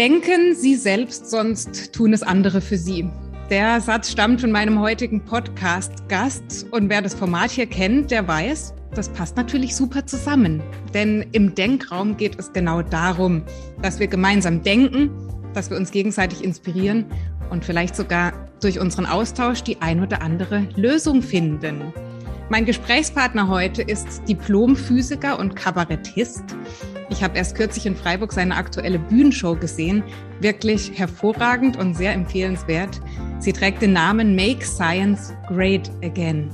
Denken Sie selbst, sonst tun es andere für Sie. Der Satz stammt von meinem heutigen Podcast-Gast und wer das Format hier kennt, der weiß, das passt natürlich super zusammen. Denn im Denkraum geht es genau darum, dass wir gemeinsam denken, dass wir uns gegenseitig inspirieren und vielleicht sogar durch unseren Austausch die ein oder andere Lösung finden. Mein Gesprächspartner heute ist Diplomphysiker und Kabarettist. Ich habe erst kürzlich in Freiburg seine aktuelle Bühnenshow gesehen. Wirklich hervorragend und sehr empfehlenswert. Sie trägt den Namen Make Science Great Again.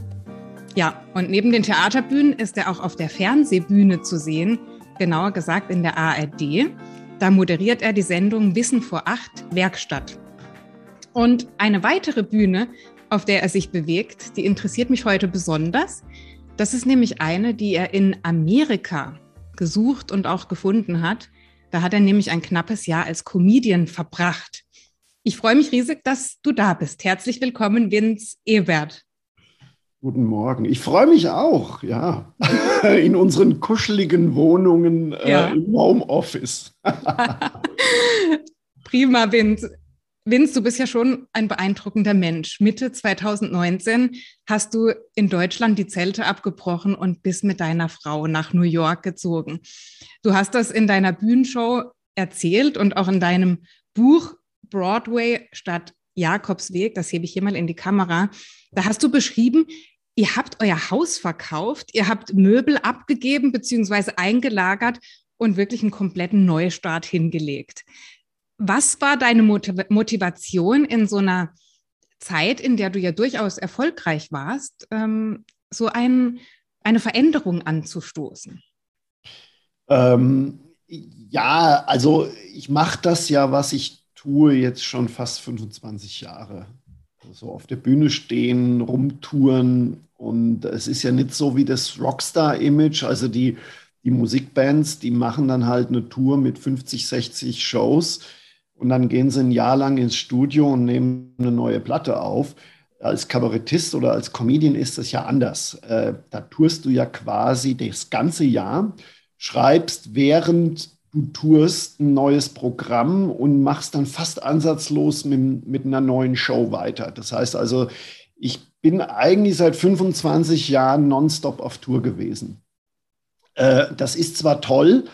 Ja, und neben den Theaterbühnen ist er auch auf der Fernsehbühne zu sehen, genauer gesagt in der ARD. Da moderiert er die Sendung Wissen vor acht Werkstatt. Und eine weitere Bühne auf der er sich bewegt, die interessiert mich heute besonders. Das ist nämlich eine, die er in Amerika gesucht und auch gefunden hat. Da hat er nämlich ein knappes Jahr als Comedian verbracht. Ich freue mich riesig, dass du da bist. Herzlich willkommen, Vince Ebert. Guten Morgen. Ich freue mich auch, ja, in unseren kuscheligen Wohnungen äh, ja. im Homeoffice. Prima, Vince. Vince, du bist ja schon ein beeindruckender Mensch. Mitte 2019 hast du in Deutschland die Zelte abgebrochen und bist mit deiner Frau nach New York gezogen. Du hast das in deiner Bühnenshow erzählt und auch in deinem Buch Broadway statt Jakobsweg, das hebe ich hier mal in die Kamera. Da hast du beschrieben, ihr habt euer Haus verkauft, ihr habt Möbel abgegeben bzw. eingelagert und wirklich einen kompletten Neustart hingelegt. Was war deine Motivation in so einer Zeit, in der du ja durchaus erfolgreich warst, ähm, so ein, eine Veränderung anzustoßen? Ähm, ja, also ich mache das ja, was ich tue, jetzt schon fast 25 Jahre. So auf der Bühne stehen, rumtouren und es ist ja nicht so wie das Rockstar-Image, also die, die Musikbands, die machen dann halt eine Tour mit 50, 60 Shows und dann gehen sie ein Jahr lang ins Studio und nehmen eine neue Platte auf. Als Kabarettist oder als Comedian ist das ja anders. Äh, da tourst du ja quasi das ganze Jahr, schreibst während du tourst ein neues Programm und machst dann fast ansatzlos mit, mit einer neuen Show weiter. Das heißt also, ich bin eigentlich seit 25 Jahren nonstop auf Tour gewesen. Äh, das ist zwar toll,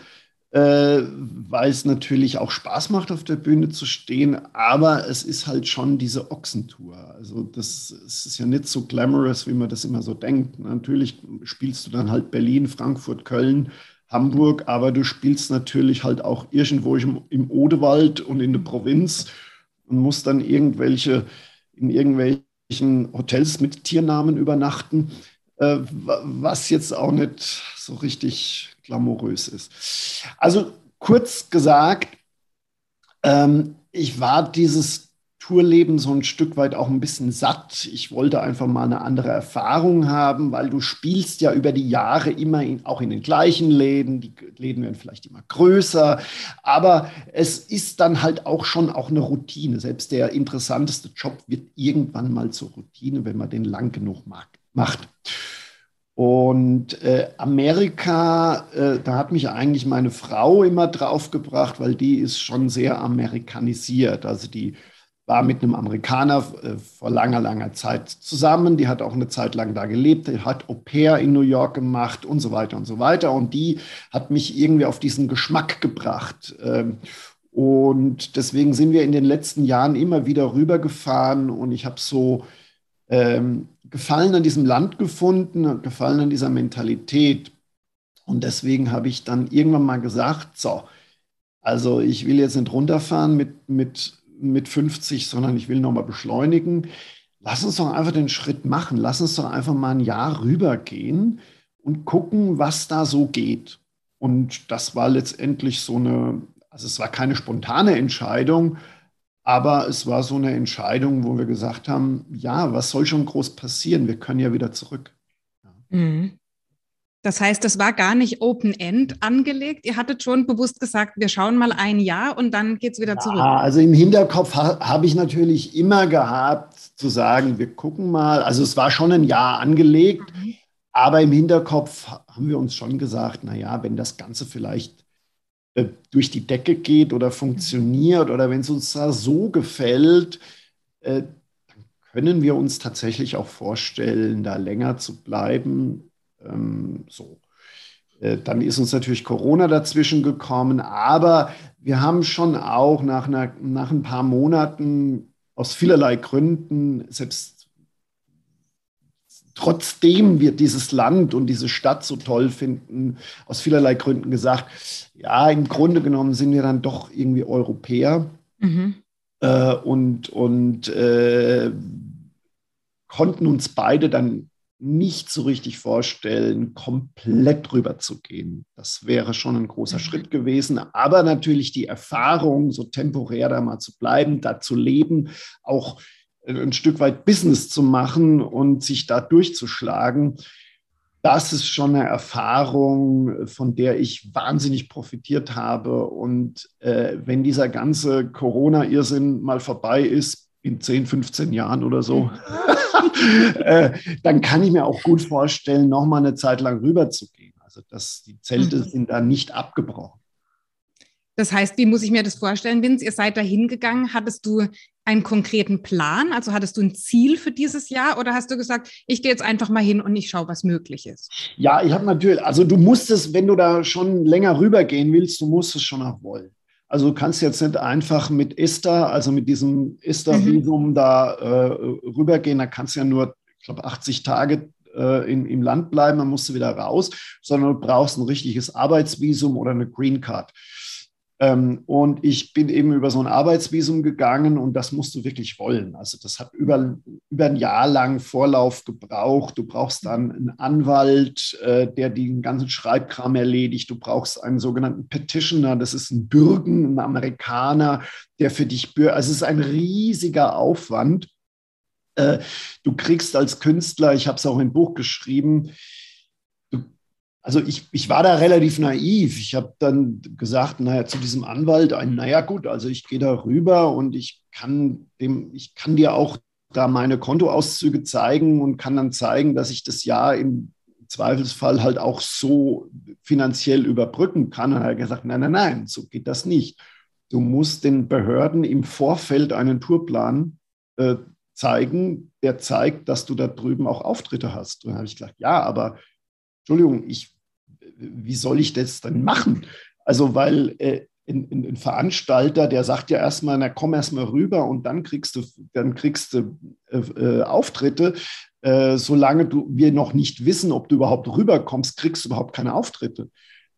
weil es natürlich auch Spaß macht, auf der Bühne zu stehen, aber es ist halt schon diese Ochsentour. Also das, das ist ja nicht so glamorous, wie man das immer so denkt. Natürlich spielst du dann halt Berlin, Frankfurt, Köln, Hamburg, aber du spielst natürlich halt auch irgendwo im, im Odewald und in der Provinz und musst dann irgendwelche in irgendwelchen Hotels mit Tiernamen übernachten, äh, was jetzt auch nicht so richtig glamourös ist. Also kurz gesagt, ähm, ich war dieses Tourleben so ein Stück weit auch ein bisschen satt. Ich wollte einfach mal eine andere Erfahrung haben, weil du spielst ja über die Jahre immer in, auch in den gleichen Läden. Die Läden werden vielleicht immer größer, aber es ist dann halt auch schon auch eine Routine. Selbst der interessanteste Job wird irgendwann mal zur Routine, wenn man den lang genug mag, macht. Und äh, Amerika, äh, da hat mich eigentlich meine Frau immer draufgebracht, weil die ist schon sehr amerikanisiert. Also die war mit einem Amerikaner äh, vor langer, langer Zeit zusammen. Die hat auch eine Zeit lang da gelebt, die hat Au pair in New York gemacht und so weiter und so weiter. Und die hat mich irgendwie auf diesen Geschmack gebracht. Ähm, und deswegen sind wir in den letzten Jahren immer wieder rübergefahren und ich habe so ähm, Gefallen an diesem Land gefunden, Gefallen an dieser Mentalität. Und deswegen habe ich dann irgendwann mal gesagt, so, also ich will jetzt nicht runterfahren mit, mit, mit 50, sondern ich will nochmal beschleunigen. Lass uns doch einfach den Schritt machen. Lass uns doch einfach mal ein Jahr rübergehen und gucken, was da so geht. Und das war letztendlich so eine, also es war keine spontane Entscheidung, aber es war so eine Entscheidung, wo wir gesagt haben, ja, was soll schon groß passieren? Wir können ja wieder zurück. Mhm. Das heißt, das war gar nicht Open-End angelegt. Ihr hattet schon bewusst gesagt, wir schauen mal ein Jahr und dann geht es wieder zurück. Ja, also im Hinterkopf ha habe ich natürlich immer gehabt, zu sagen, wir gucken mal. Also es war schon ein Jahr angelegt, mhm. aber im Hinterkopf haben wir uns schon gesagt, naja, wenn das Ganze vielleicht äh, durch die Decke geht oder funktioniert oder wenn es uns da so gefällt, äh, dann können wir uns tatsächlich auch vorstellen, da länger zu bleiben. Ähm, so. Äh, dann ist uns natürlich Corona dazwischen gekommen, aber wir haben schon auch nach, einer, nach ein paar Monaten aus vielerlei Gründen, selbst trotzdem wir dieses Land und diese Stadt so toll finden, aus vielerlei Gründen gesagt, ja, im Grunde genommen sind wir dann doch irgendwie Europäer mhm. äh, und, und äh, konnten uns beide dann nicht so richtig vorstellen, komplett rüber zu gehen. Das wäre schon ein großer mhm. Schritt gewesen. Aber natürlich die Erfahrung, so temporär da mal zu bleiben, da zu leben, auch ein Stück weit Business zu machen und sich da durchzuschlagen, das ist schon eine Erfahrung, von der ich wahnsinnig profitiert habe. Und äh, wenn dieser ganze Corona-Irrsinn mal vorbei ist, in 10, 15 Jahren oder so, äh, dann kann ich mir auch gut vorstellen, noch mal eine Zeit lang rüberzugehen. Also dass die Zelte mhm. sind da nicht abgebrochen. Das heißt, wie muss ich mir das vorstellen, Vince? Ihr seid da hingegangen. Hattest du einen konkreten Plan? Also hattest du ein Ziel für dieses Jahr oder hast du gesagt, ich gehe jetzt einfach mal hin und ich schaue, was möglich ist? Ja, ich habe natürlich, also du musstest, wenn du da schon länger rübergehen willst, du musst es schon auch wollen. Also du kannst jetzt nicht einfach mit Esther, also mit diesem Esther-Visum mhm. da äh, rübergehen. Da kannst du ja nur, ich glaube, 80 Tage äh, in, im Land bleiben, dann musst du wieder raus, sondern du brauchst ein richtiges Arbeitsvisum oder eine Green Card. Ähm, und ich bin eben über so ein Arbeitsvisum gegangen und das musst du wirklich wollen. Also das hat über, über ein Jahr lang Vorlauf gebraucht. Du brauchst dann einen Anwalt, äh, der den ganzen Schreibkram erledigt. Du brauchst einen sogenannten Petitioner, das ist ein Bürgen, ein Amerikaner, der für dich, also es ist ein riesiger Aufwand. Äh, du kriegst als Künstler, ich habe es auch im Buch geschrieben, also ich, ich war da relativ naiv. Ich habe dann gesagt, naja, zu diesem Anwalt, naja gut, also ich gehe da rüber und ich kann dem, ich kann dir auch da meine Kontoauszüge zeigen und kann dann zeigen, dass ich das Jahr im Zweifelsfall halt auch so finanziell überbrücken kann. Und er hat gesagt, nein, nein, nein, so geht das nicht. Du musst den Behörden im Vorfeld einen Tourplan äh, zeigen, der zeigt, dass du da drüben auch Auftritte hast. Und dann habe ich gesagt, ja, aber Entschuldigung, ich wie soll ich das denn machen? Also, weil äh, ein, ein, Veranstalter, der sagt ja erstmal, na komm erstmal rüber und dann kriegst du, dann kriegst du äh, äh, Auftritte. Äh, solange du, wir noch nicht wissen, ob du überhaupt rüberkommst, kriegst du überhaupt keine Auftritte.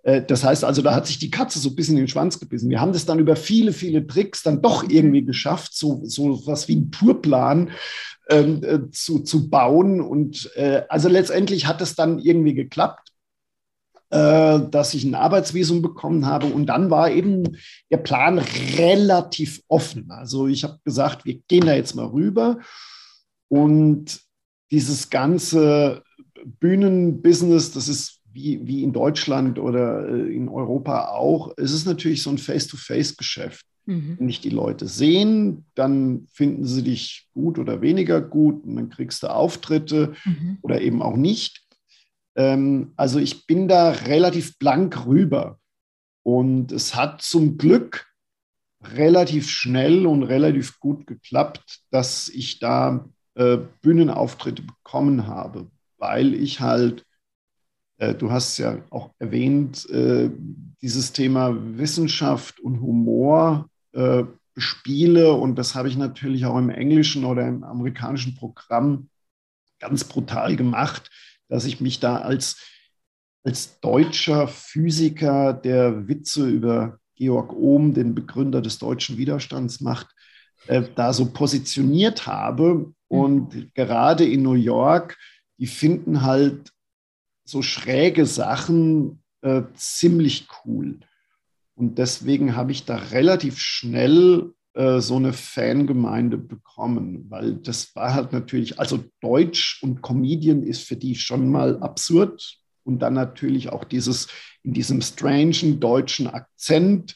Äh, das heißt also, da hat sich die Katze so ein bisschen in den Schwanz gebissen. Wir haben das dann über viele, viele Tricks dann doch irgendwie geschafft, so, so was wie einen Tourplan ähm, äh, zu, zu bauen. Und äh, also letztendlich hat es dann irgendwie geklappt. Äh, dass ich ein Arbeitsvisum bekommen habe. Und dann war eben der Plan relativ offen. Also ich habe gesagt, wir gehen da jetzt mal rüber. Und dieses ganze Bühnenbusiness, das ist wie, wie in Deutschland oder äh, in Europa auch, es ist natürlich so ein Face-to-Face-Geschäft. Mhm. Wenn dich die Leute sehen, dann finden sie dich gut oder weniger gut und dann kriegst du Auftritte mhm. oder eben auch nicht. Ähm, also ich bin da relativ blank rüber. Und es hat zum Glück relativ schnell und relativ gut geklappt, dass ich da äh, Bühnenauftritte bekommen habe, weil ich halt, du hast ja auch erwähnt, äh, dieses Thema Wissenschaft und Humor äh, spiele und das habe ich natürlich auch im englischen oder im amerikanischen Programm ganz brutal gemacht dass ich mich da als, als deutscher Physiker, der Witze über Georg Ohm, den Begründer des deutschen Widerstands macht, äh, da so positioniert habe. Und mhm. gerade in New York, die finden halt so schräge Sachen äh, ziemlich cool. Und deswegen habe ich da relativ schnell äh, so eine Fangemeinde bekommen, weil das war halt natürlich, also Deutsch und Comedian ist für die schon mal absurd und dann natürlich auch dieses in diesem strangen deutschen Akzent.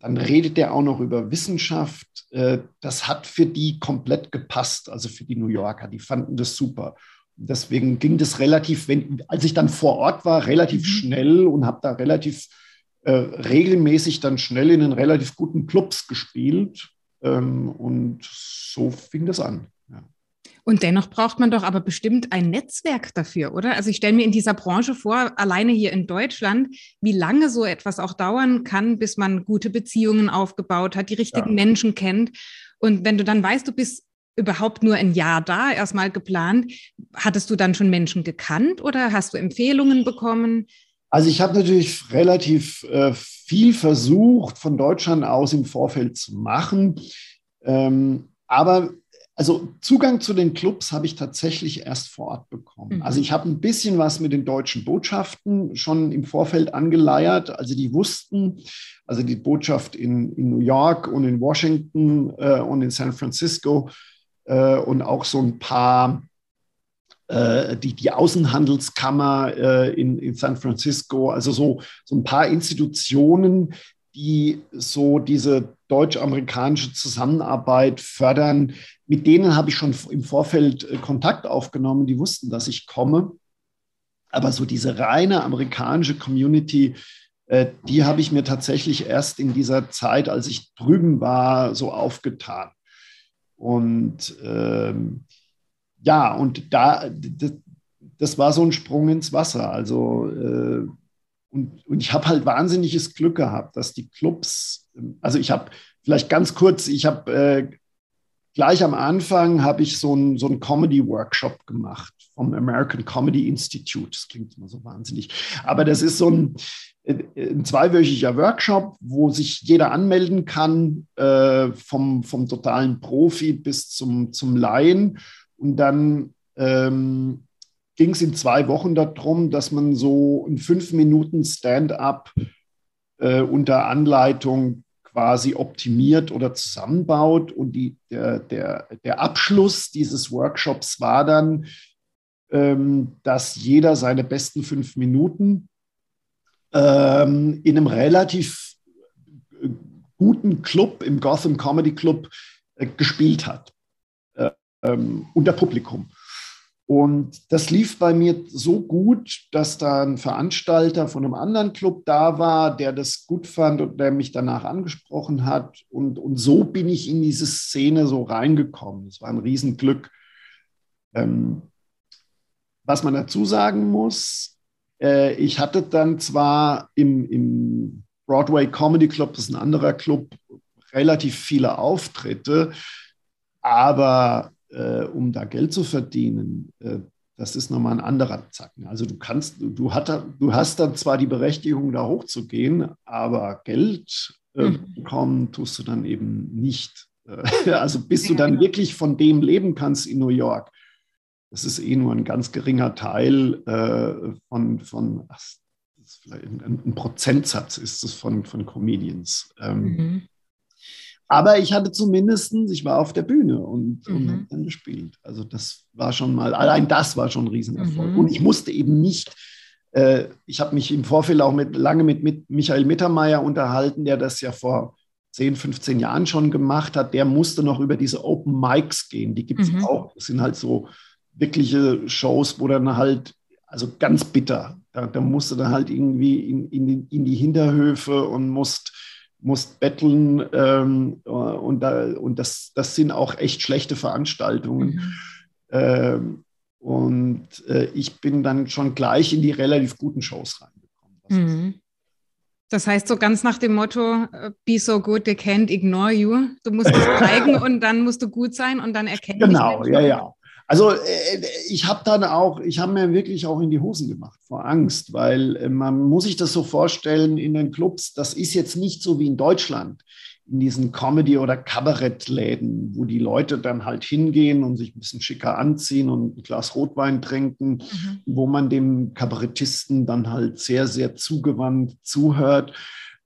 Dann redet der auch noch über Wissenschaft. Äh, das hat für die komplett gepasst, also für die New Yorker. Die fanden das super. Deswegen ging das relativ, wenn, als ich dann vor Ort war, relativ mhm. schnell und habe da relativ äh, regelmäßig dann schnell in den relativ guten Clubs gespielt. Ähm, und so fing das an. Ja. Und dennoch braucht man doch aber bestimmt ein Netzwerk dafür, oder? Also ich stelle mir in dieser Branche vor, alleine hier in Deutschland, wie lange so etwas auch dauern kann, bis man gute Beziehungen aufgebaut hat, die richtigen ja. Menschen kennt. Und wenn du dann weißt, du bist überhaupt nur ein Jahr da, erstmal geplant, hattest du dann schon Menschen gekannt oder hast du Empfehlungen bekommen? Also ich habe natürlich relativ äh, viel versucht, von Deutschland aus im Vorfeld zu machen. Ähm, aber also Zugang zu den Clubs habe ich tatsächlich erst vor Ort bekommen. Mhm. Also ich habe ein bisschen was mit den deutschen Botschaften schon im Vorfeld angeleiert. Also die wussten, also die Botschaft in, in New York und in Washington äh, und in San Francisco und auch so ein paar, äh, die, die Außenhandelskammer äh, in, in San Francisco, also so, so ein paar Institutionen, die so diese deutsch-amerikanische Zusammenarbeit fördern, mit denen habe ich schon im Vorfeld äh, Kontakt aufgenommen. Die wussten, dass ich komme. Aber so diese reine amerikanische Community, äh, die habe ich mir tatsächlich erst in dieser Zeit, als ich drüben war, so aufgetan. Und ähm, ja, und da, das, das, war so ein Sprung ins Wasser. Also, äh, und, und ich habe halt wahnsinniges Glück gehabt, dass die Clubs, also ich habe vielleicht ganz kurz, ich habe äh, gleich am Anfang habe ich so einen so Comedy-Workshop gemacht vom American Comedy Institute. Das klingt immer so wahnsinnig. Aber das ist so ein, ein zweiwöchiger Workshop, wo sich jeder anmelden kann, äh, vom, vom totalen Profi bis zum, zum Laien. Und dann ähm, ging es in zwei Wochen darum, dass man so ein fünf Minuten Stand-up äh, unter Anleitung quasi optimiert oder zusammenbaut. Und die, der, der, der Abschluss dieses Workshops war dann, ähm, dass jeder seine besten fünf Minuten ähm, in einem relativ äh, guten Club, im Gotham Comedy Club, äh, gespielt hat, äh, ähm, unter Publikum. Und das lief bei mir so gut, dass da ein Veranstalter von einem anderen Club da war, der das gut fand und der mich danach angesprochen hat. Und, und so bin ich in diese Szene so reingekommen. Es war ein Riesenglück. Ähm, was man dazu sagen muss, äh, ich hatte dann zwar im, im Broadway Comedy Club, das ist ein anderer Club, relativ viele Auftritte, aber äh, um da Geld zu verdienen, äh, das ist nochmal ein anderer Zacken. Also du kannst, du, hat, du hast dann zwar die Berechtigung, da hochzugehen, aber Geld äh, mhm. bekommen tust du dann eben nicht. Äh, also bis du dann wirklich von dem leben kannst in New York, das ist eh nur ein ganz geringer Teil äh, von, von ach, ein, ein, Prozentsatz ist es von, von Comedians. Ähm, mhm. Aber ich hatte zumindest, ich war auf der Bühne und, mhm. und habe dann gespielt. Also das war schon mal, allein das war schon ein Riesenerfolg. Mhm. Und ich musste eben nicht, äh, ich habe mich im Vorfeld auch mit, lange mit, mit Michael Mittermeier unterhalten, der das ja vor 10, 15 Jahren schon gemacht hat. Der musste noch über diese Open Mics gehen. Die gibt es mhm. auch. Das sind halt so wirkliche Shows, wo dann halt, also ganz bitter, da, da musste dann halt irgendwie in, in, in die Hinterhöfe und musst musst betteln ähm, und, da, und das, das sind auch echt schlechte Veranstaltungen. Mhm. Ähm, und äh, ich bin dann schon gleich in die relativ guten Shows reingekommen. Mhm. Das heißt so ganz nach dem Motto, äh, be so good, they can't ignore you. Du musst es zeigen und dann musst du gut sein und dann erkennen. Genau, ja, ja. Also äh, ich habe dann auch, ich habe mir wirklich auch in die Hosen gemacht vor Angst, weil äh, man muss sich das so vorstellen in den Clubs, das ist jetzt nicht so wie in Deutschland in diesen Comedy- oder Kabarettläden, wo die Leute dann halt hingehen und sich ein bisschen schicker anziehen und ein Glas Rotwein trinken, mhm. wo man dem Kabarettisten dann halt sehr, sehr zugewandt zuhört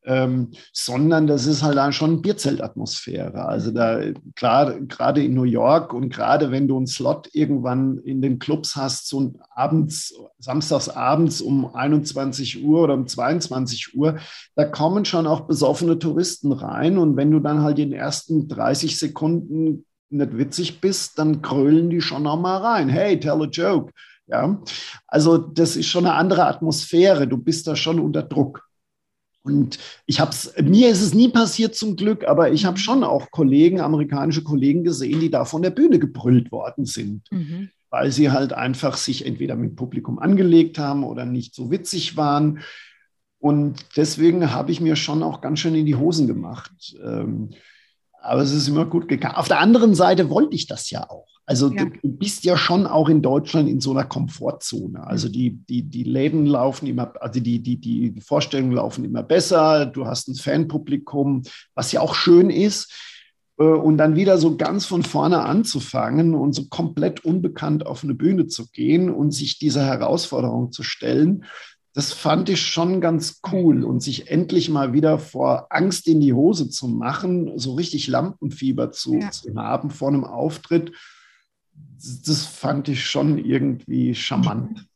ähm, sondern das ist halt dann schon Bierzeltatmosphäre. Also da, klar, gerade in New York und gerade wenn du einen Slot irgendwann in den Clubs hast, so abends, samstags abends um 21 Uhr oder um 22 Uhr, da kommen schon auch besoffene Touristen rein und wenn du dann halt in den ersten 30 Sekunden nicht witzig bist, dann krölen die schon noch mal rein. Hey, tell a joke. Ja, also das ist schon eine andere Atmosphäre. Du bist da schon unter Druck. Und ich habe es, mir ist es nie passiert zum Glück, aber ich habe schon auch Kollegen, amerikanische Kollegen gesehen, die da von der Bühne gebrüllt worden sind, mhm. weil sie halt einfach sich entweder mit Publikum angelegt haben oder nicht so witzig waren. Und deswegen habe ich mir schon auch ganz schön in die Hosen gemacht. Ähm, aber es ist immer gut gegangen. Auf der anderen Seite wollte ich das ja auch. Also ja. du bist ja schon auch in Deutschland in so einer Komfortzone. Also die, die, die Läden laufen immer, also die, die, die Vorstellungen laufen immer besser. Du hast ein Fanpublikum, was ja auch schön ist. Äh, und dann wieder so ganz von vorne anzufangen und so komplett unbekannt auf eine Bühne zu gehen und sich dieser Herausforderung zu stellen, das fand ich schon ganz cool und sich endlich mal wieder vor Angst in die Hose zu machen, so richtig Lampenfieber zu, ja. zu haben vor einem Auftritt, das fand ich schon irgendwie charmant.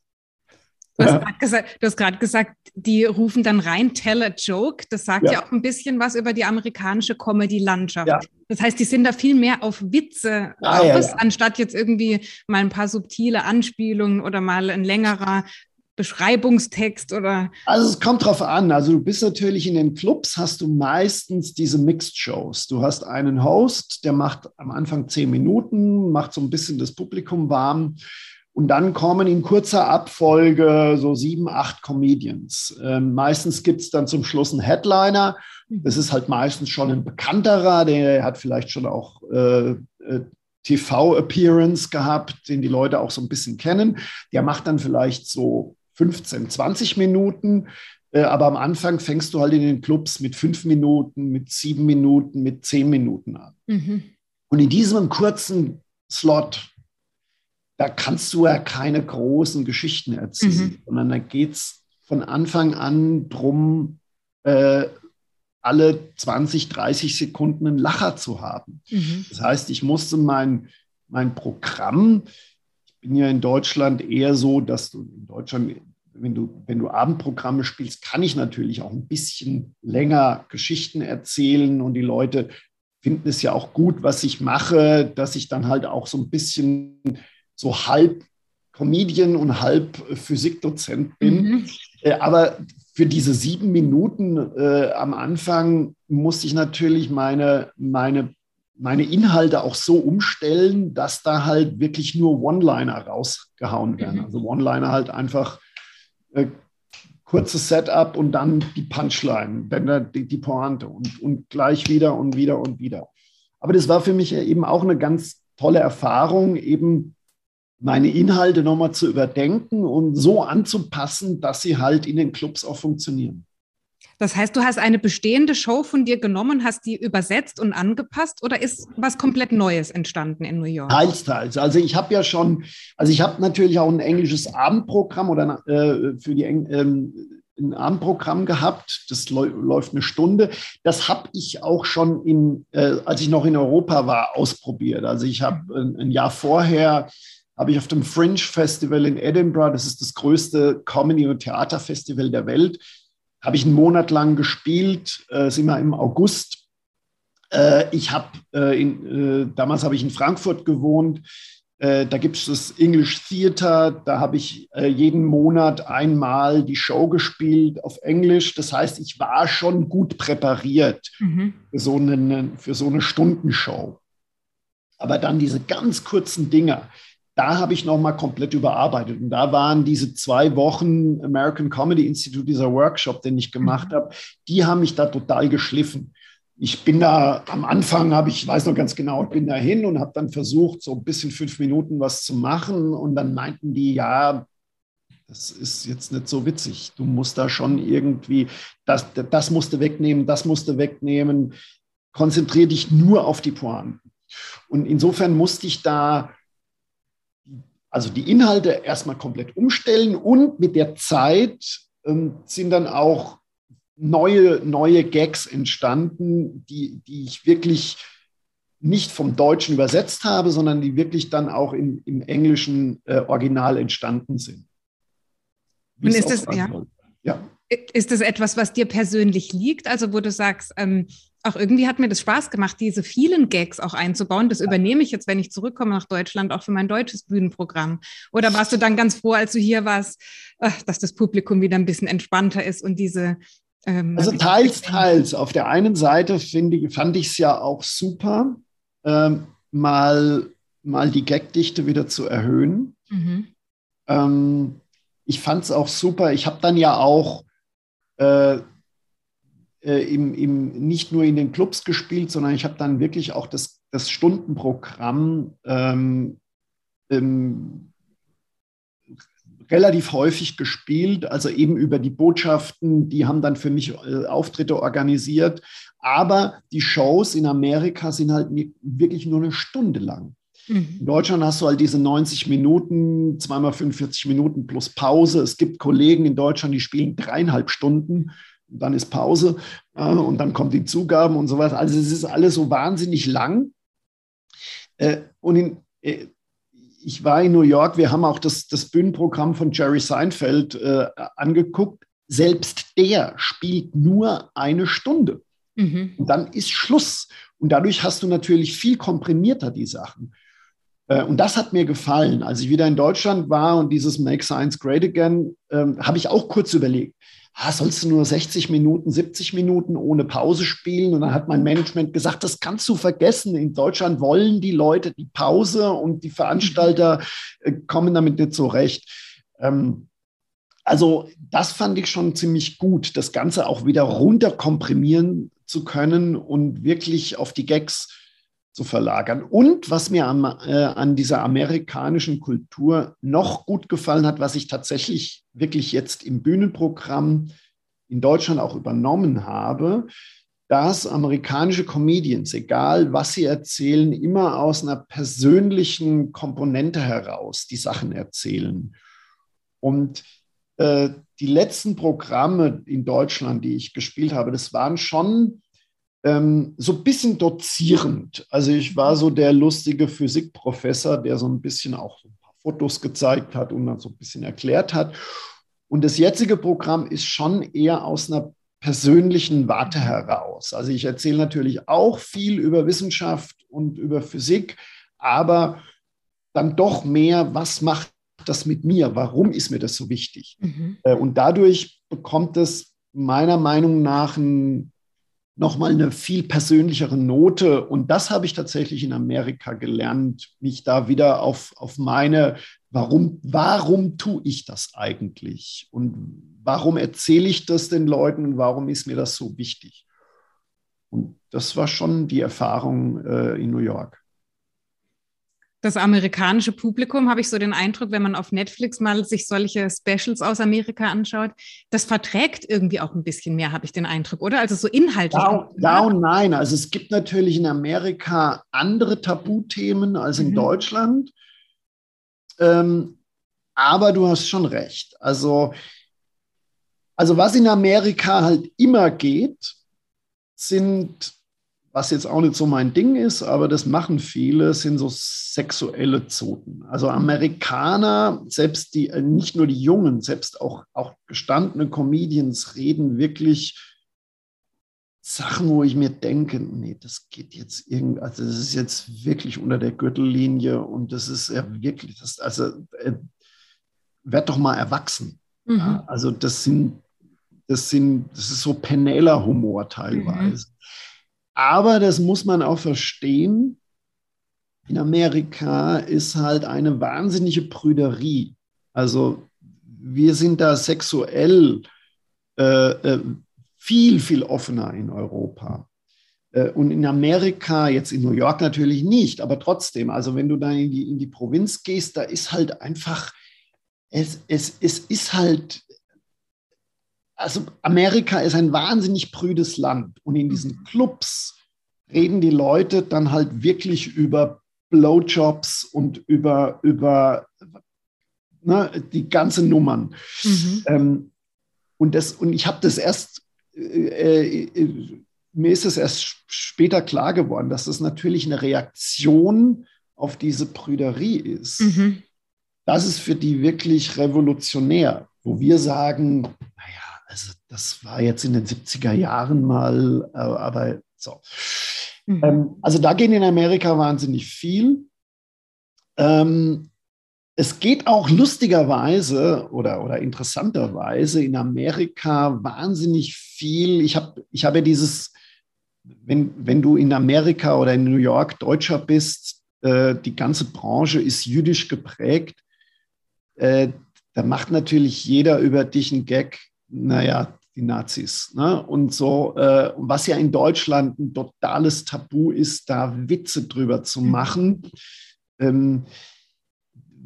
Du hast gerade gesagt, gesagt, die rufen dann rein, tell a joke. Das sagt ja, ja auch ein bisschen was über die amerikanische Comedy-Landschaft. Ja. Das heißt, die sind da viel mehr auf Witze ah, aus, ja, anstatt jetzt irgendwie mal ein paar subtile Anspielungen oder mal ein längerer Beschreibungstext oder? Also es kommt drauf an. Also du bist natürlich in den Clubs, hast du meistens diese Mixed Shows. Du hast einen Host, der macht am Anfang zehn Minuten, macht so ein bisschen das Publikum warm. Und dann kommen in kurzer Abfolge so sieben, acht Comedians. Ähm, meistens gibt es dann zum Schluss einen Headliner. Das ist halt meistens schon ein bekannterer, der hat vielleicht schon auch äh, äh TV-Appearance gehabt, den die Leute auch so ein bisschen kennen. Der macht dann vielleicht so 15, 20 Minuten. Äh, aber am Anfang fängst du halt in den Clubs mit fünf Minuten, mit sieben Minuten, mit zehn Minuten an. Mhm. Und in diesem kurzen Slot, da kannst du ja keine großen Geschichten erzählen, mhm. sondern da geht es von Anfang an drum, äh, alle 20, 30 Sekunden einen Lacher zu haben. Mhm. Das heißt, ich musste mein, mein Programm, ich bin ja in Deutschland eher so, dass du in Deutschland wenn du, wenn du Abendprogramme spielst, kann ich natürlich auch ein bisschen länger Geschichten erzählen und die Leute finden es ja auch gut, was ich mache, dass ich dann halt auch so ein bisschen so halb Comedian und halb Physikdozent bin. Mhm. Äh, aber für diese sieben Minuten äh, am Anfang musste ich natürlich meine, meine, meine Inhalte auch so umstellen, dass da halt wirklich nur One-Liner rausgehauen werden. Mhm. Also One-Liner halt einfach äh, kurzes Setup und dann die Punchline, dann die, die Pointe und, und gleich wieder und wieder und wieder. Aber das war für mich eben auch eine ganz tolle Erfahrung, eben meine Inhalte nochmal zu überdenken und so anzupassen, dass sie halt in den Clubs auch funktionieren. Das heißt, du hast eine bestehende Show von dir genommen, hast die übersetzt und angepasst oder ist was komplett Neues entstanden in New York? Teils, teils. Also ich habe ja schon, also ich habe natürlich auch ein englisches Abendprogramm oder äh, für die ähm, ein Abendprogramm gehabt. Das läuft eine Stunde. Das habe ich auch schon in, äh, als ich noch in Europa war, ausprobiert. Also ich habe ein, ein Jahr vorher habe ich auf dem Fringe Festival in Edinburgh, das ist das größte Comedy- und Theaterfestival der Welt, habe ich einen Monat lang gespielt, äh, sind wir im August. Äh, ich habe äh, äh, damals habe ich in Frankfurt gewohnt. Äh, da gibt es das English Theater. Da habe ich äh, jeden Monat einmal die Show gespielt auf Englisch. Das heißt, ich war schon gut präpariert mhm. für, so eine, für so eine Stundenshow. Aber dann diese ganz kurzen Dinger, da habe ich nochmal komplett überarbeitet. Und da waren diese zwei Wochen American Comedy Institute, dieser Workshop, den ich gemacht mhm. habe, die haben mich da total geschliffen. Ich bin da am Anfang, habe ich weiß noch ganz genau, ich bin da hin und habe dann versucht, so ein bisschen fünf Minuten was zu machen. Und dann meinten die, ja, das ist jetzt nicht so witzig. Du musst da schon irgendwie, das, das musst du wegnehmen, das musst du wegnehmen. Konzentriere dich nur auf die Pointen. Und insofern musste ich da also die Inhalte erstmal komplett umstellen und mit der Zeit ähm, sind dann auch neue, neue Gags entstanden, die, die ich wirklich nicht vom Deutschen übersetzt habe, sondern die wirklich dann auch im, im englischen äh, Original entstanden sind. Und ist das, ja. ja. Ist das etwas, was dir persönlich liegt? Also, wo du sagst, ähm, auch irgendwie hat mir das Spaß gemacht, diese vielen Gags auch einzubauen. Das übernehme ich jetzt, wenn ich zurückkomme nach Deutschland, auch für mein deutsches Bühnenprogramm. Oder warst du dann ganz froh, als du hier warst, äh, dass das Publikum wieder ein bisschen entspannter ist und diese Ähm, also teils, teils. Auf der einen Seite finde, fand ich es ja auch super, ähm, mal, mal die Gagdichte wieder zu erhöhen. Mhm. Ähm, ich fand es auch super. Ich habe dann ja auch äh, äh, im, im, nicht nur in den Clubs gespielt, sondern ich habe dann wirklich auch das, das Stundenprogramm ähm, ähm, relativ häufig gespielt, also eben über die Botschaften, die haben dann für mich äh, Auftritte organisiert. Aber die Shows in Amerika sind halt wirklich nur eine Stunde lang. Mhm. In Deutschland hast du halt diese 90 Minuten, zweimal 45 Minuten plus Pause. Es gibt Kollegen in Deutschland, die spielen dreieinhalb Stunden. Dann ist Pause äh, und dann kommt die Zugaben und so weiter. Also es ist alles so wahnsinnig lang. Äh, und in, äh, ich war in New York, wir haben auch das, das Bühnenprogramm von Jerry Seinfeld äh, angeguckt. Selbst der spielt nur eine Stunde. Mhm. Und dann ist Schluss. Und dadurch hast du natürlich viel komprimierter die Sachen. Äh, und das hat mir gefallen. Als ich wieder in Deutschland war und dieses Make Science Great Again, ähm, habe ich auch kurz überlegt, ah, sollst du nur 60 Minuten, 70 Minuten ohne Pause spielen? Und dann hat mein Management gesagt, das kannst du vergessen. In Deutschland wollen die Leute die Pause und die Veranstalter äh, kommen damit nicht zurecht. Ähm, also das fand ich schon ziemlich gut, das Ganze auch wieder runterkomprimieren zu können und wirklich auf die Gags zu verlagern. Und was mir an, äh, an dieser amerikanischen Kultur noch gut gefallen hat, was ich tatsächlich wirklich jetzt im Bühnenprogramm in Deutschland auch übernommen habe, dass amerikanische Comedians, egal was sie erzählen, immer aus einer persönlichen Komponente heraus die Sachen erzählen. Und äh, die letzten Programme in Deutschland, die ich gespielt habe, das waren schon ähm, so ein bisschen dozierend. Also ich war so der lustige Physikprofessor, der so ein bisschen auch so ein paar Fotos gezeigt hat und dann so ein bisschen erklärt hat. Und das jetzige Programm ist schon eher aus einer persönlichen Warte heraus. Also ich erzähle natürlich auch viel über Wissenschaft und über Physik, aber dann doch mehr, was macht das mit mir? Warum ist mir das so wichtig? Mhm. Äh, und dadurch bekommt es meiner Meinung nach ein nochmal eine viel persönlichere Note. Und das habe ich tatsächlich in Amerika gelernt, mich da wieder auf, auf meine, warum, warum tue ich das eigentlich? Und warum erzähle ich das den Leuten und warum ist mir das so wichtig? Und das war schon die Erfahrung äh, in New York das amerikanische Publikum, habe ich so den Eindruck, wenn man auf Netflix mal sich solche Specials aus Amerika anschaut, das verträgt irgendwie auch ein bisschen mehr, habe ich den Eindruck, oder? Also so inhaltlich. Ja, ja und nein. Also es gibt natürlich in Amerika andere Tabuthemen als in mhm. Deutschland. Ähm, aber du hast schon recht. Also, also was in Amerika halt immer geht, sind was jetzt auch nicht so mein Ding ist, aber das machen viele, sind so sexuelle Zoten. Also Amerikaner, selbst die, äh, nicht nur die Jungen, selbst auch, auch gestandene Comedians reden wirklich Sachen, wo ich mir denke, nee, das geht jetzt irgendwie, also das ist jetzt wirklich unter der Gürtellinie und das ist ja wirklich, das, also äh, werd doch mal erwachsen. Mhm. Ja, also das sind, das sind, das ist so Penela-Humor teilweise. Mhm. Aber das muss man auch verstehen. In Amerika ist halt eine wahnsinnige Prüderie. Also wir sind da sexuell äh, äh, viel, viel offener in Europa. Äh, und in Amerika, jetzt in New York natürlich nicht, aber trotzdem, also wenn du da in die, in die Provinz gehst, da ist halt einfach, es, es, es ist halt also Amerika ist ein wahnsinnig prüdes Land und in diesen mhm. Clubs reden die Leute dann halt wirklich über Blowjobs und über, über ne, die ganzen Nummern. Mhm. Ähm, und, das, und ich habe das erst, äh, äh, mir ist es erst später klar geworden, dass das natürlich eine Reaktion auf diese Prüderie ist. Mhm. Das ist für die wirklich revolutionär, wo wir sagen, naja, also das war jetzt in den 70er Jahren mal, äh, aber so. Mhm. Ähm, also da gehen in Amerika wahnsinnig viel. Ähm, es geht auch lustigerweise oder, oder interessanterweise in Amerika wahnsinnig viel. Ich habe ich hab ja dieses, wenn, wenn du in Amerika oder in New York Deutscher bist, äh, die ganze Branche ist jüdisch geprägt. Äh, da macht natürlich jeder über dich einen Gag. Naja, die Nazis. Ne? Und so, äh, was ja in Deutschland ein totales Tabu ist, da Witze drüber zu mhm. machen. Ähm,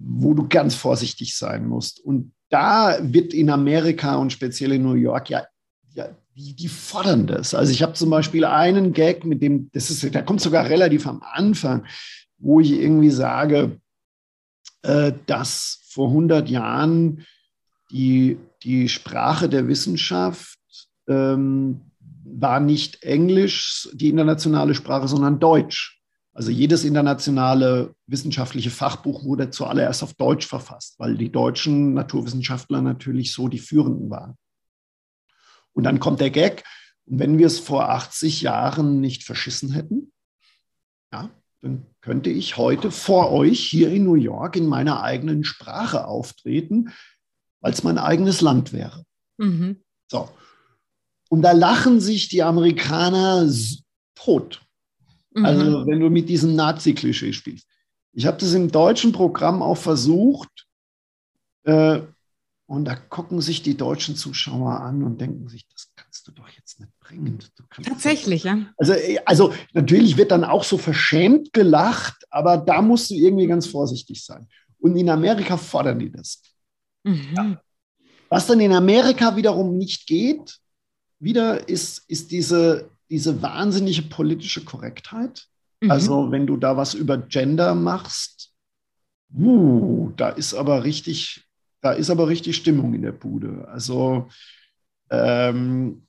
wo du ganz vorsichtig sein musst. Und da wird in Amerika und speziell in New York ja, ja die, die fordern das. Also ich habe zum Beispiel einen Gag, mit dem, das ist, der kommt sogar relativ am Anfang, wo ich irgendwie sage, äh, dass vor 100 Jahren die, die Sprache der Wissenschaft ähm, war nicht Englisch, die internationale Sprache, sondern Deutsch. Also jedes internationale wissenschaftliche Fachbuch wurde zuallererst auf Deutsch verfasst, weil die deutschen Naturwissenschaftler natürlich so die führenden waren. Und dann kommt der Gag, und wenn wir es vor 80 Jahren nicht verschissen hätten, ja, dann könnte ich heute vor euch hier in New York in meiner eigenen Sprache auftreten, weil es mein eigenes Land wäre. Mhm. So. Und da lachen sich die Amerikaner tot. Also mhm. wenn du mit diesem Nazi-Klischee spielst. Ich habe das im deutschen Programm auch versucht. Äh, und da gucken sich die deutschen Zuschauer an und denken sich, das kannst du doch jetzt nicht bringen. Tatsächlich, ja. Also, äh, also natürlich wird dann auch so verschämt gelacht, aber da musst du irgendwie ganz vorsichtig sein. Und in Amerika fordern die das. Mhm. Ja. Was dann in Amerika wiederum nicht geht, wieder ist, ist diese diese wahnsinnige politische Korrektheit. Mhm. Also wenn du da was über Gender machst, uh, da ist aber richtig, da ist aber richtig Stimmung in der Bude. Also ähm,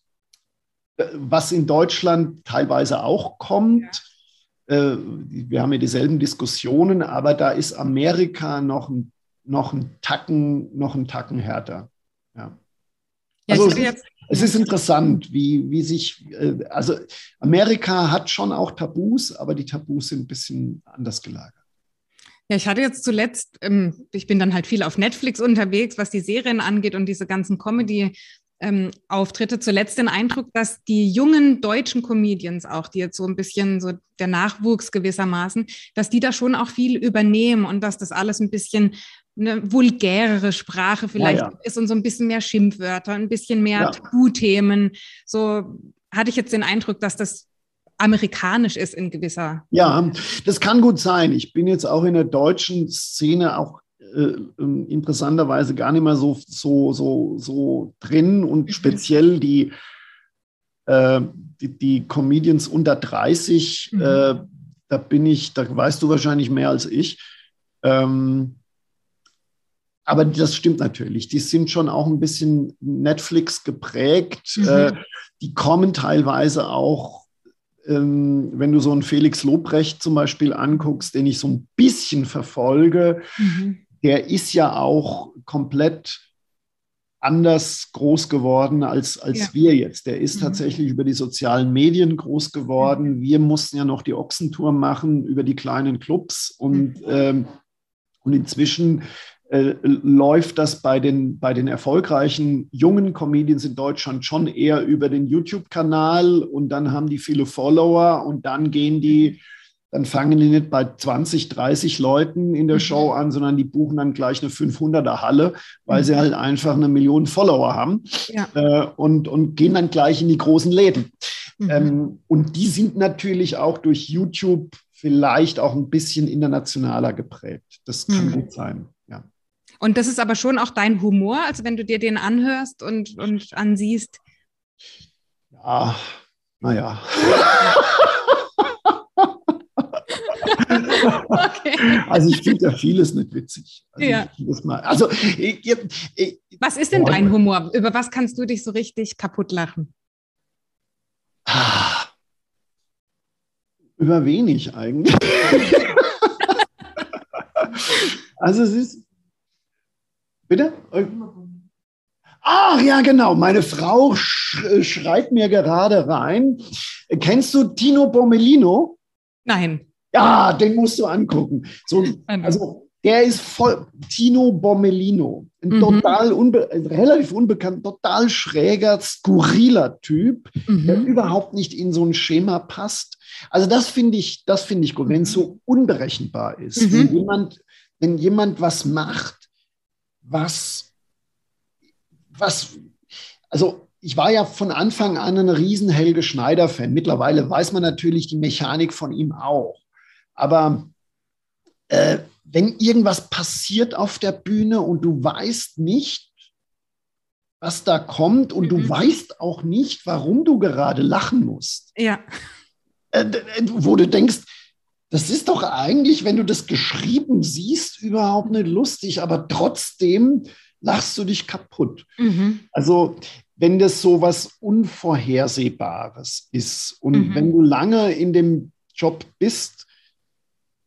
was in Deutschland teilweise auch kommt, ja. äh, wir haben ja dieselben Diskussionen, aber da ist Amerika noch ein, noch ein Tacken, noch ein Tacken härter. Ja. Ja, also, jetzt, es ist interessant, wie, wie sich, äh, also Amerika hat schon auch Tabus, aber die Tabus sind ein bisschen anders gelagert. Ja, ich hatte jetzt zuletzt, ähm, ich bin dann halt viel auf Netflix unterwegs, was die Serien angeht und diese ganzen Comedy. Auftritte zuletzt den Eindruck, dass die jungen deutschen Comedians auch, die jetzt so ein bisschen so der Nachwuchs gewissermaßen, dass die da schon auch viel übernehmen und dass das alles ein bisschen eine vulgärere Sprache vielleicht ja, ja. ist und so ein bisschen mehr Schimpfwörter, ein bisschen mehr ja. Tabuthemen. So hatte ich jetzt den Eindruck, dass das amerikanisch ist in gewisser. Ja, das kann gut sein. Ich bin jetzt auch in der deutschen Szene auch äh, ähm, interessanterweise gar nicht mehr so, so, so, so drin und mhm. speziell die, äh, die, die, Comedians unter 30, mhm. äh, da bin ich, da weißt du wahrscheinlich mehr als ich. Ähm, aber das stimmt natürlich. Die sind schon auch ein bisschen Netflix geprägt. Mhm. Äh, die kommen teilweise auch, ähm, wenn du so einen Felix Lobrecht zum Beispiel anguckst, den ich so ein bisschen verfolge, mhm. der ist ja auch komplett anders groß geworden als, als ja. wir jetzt. Der ist mhm. tatsächlich über die sozialen Medien groß geworden. Mhm. Wir mussten ja noch die Ochsentour machen über die kleinen Clubs und, mhm. ähm, und inzwischen äh, läuft das bei den, bei den erfolgreichen jungen Comedians in Deutschland schon eher über den YouTube-Kanal und dann haben die viele Follower und dann gehen die, dann fangen die nicht bei 20, 30 Leuten in der mhm. Show an, sondern die buchen dann gleich eine 500er Halle, weil mhm. sie halt einfach eine Million Follower haben ja. äh, und, und gehen dann gleich in die großen Läden. Mhm. Ähm, und die sind natürlich auch durch YouTube vielleicht auch ein bisschen internationaler geprägt. Das kann mhm. gut sein. Und das ist aber schon auch dein Humor, also wenn du dir den anhörst und, und ansiehst. Ja, naja. okay. Also ich finde ja vieles nicht witzig. Also, ja. mal, also ich, ich, was ist denn dein Humor? Über was kannst du dich so richtig kaputt lachen? Über wenig eigentlich. also es ist, Bitte? Ach ja, genau. Meine Frau sch schreit mir gerade rein. Kennst du Tino Bommelino? Nein. Ja, den musst du angucken. So, also Der ist voll, Tino Bommelino, ein mhm. total unbe relativ unbekannt, total schräger, skurriler Typ, mhm. der überhaupt nicht in so ein Schema passt. Also das finde ich, das finde ich gut, wenn es so unberechenbar ist. Mhm. Wenn jemand, wenn jemand was macht, was, was, also ich war ja von Anfang an ein riesen Helge Schneider-Fan. Mittlerweile weiß man natürlich die Mechanik von ihm auch. Aber äh, wenn irgendwas passiert auf der Bühne und du weißt nicht, was da kommt und mhm. du weißt auch nicht, warum du gerade lachen musst. Ja. Äh, wo du denkst, das ist doch eigentlich, wenn du das geschrieben siehst, überhaupt nicht lustig, aber trotzdem lachst du dich kaputt. Mhm. Also wenn das so was Unvorhersehbares ist und mhm. wenn du lange in dem Job bist,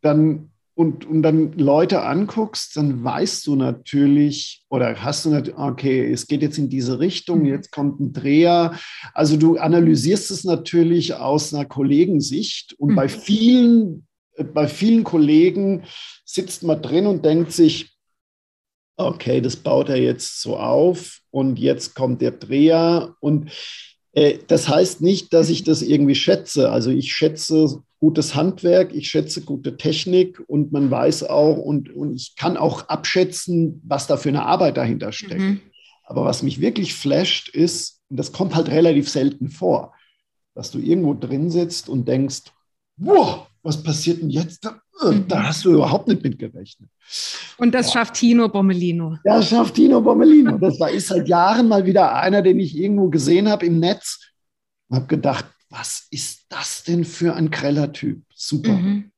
dann und, und dann Leute anguckst, dann weißt du natürlich oder hast du natürlich, okay, es geht jetzt in diese Richtung, mhm. jetzt kommt ein Dreher. Also du analysierst es natürlich aus einer Kollegensicht und mhm. bei vielen, bei vielen Kollegen sitzt man drin und denkt sich, okay, das baut er jetzt so auf und jetzt kommt der Dreher und äh, das heißt nicht, dass ich das irgendwie schätze. Also ich schätze gutes Handwerk, ich schätze gute Technik und man weiß auch und, und ich kann auch abschätzen, was da für eine Arbeit dahinter steckt. Mhm. Aber was mich wirklich flasht ist, und das kommt halt relativ selten vor, dass du irgendwo drin sitzt und denkst, wow, was passiert denn jetzt? Da, äh, mhm. da hast du überhaupt nicht mit gerechnet. Und das ja. schafft Tino Bommelino. Das schafft Tino Bommelino. Das war, ist seit Jahren mal wieder einer, den ich irgendwo gesehen habe im Netz und habe gedacht, was ist das denn für ein greller Typ? Super. Mhm.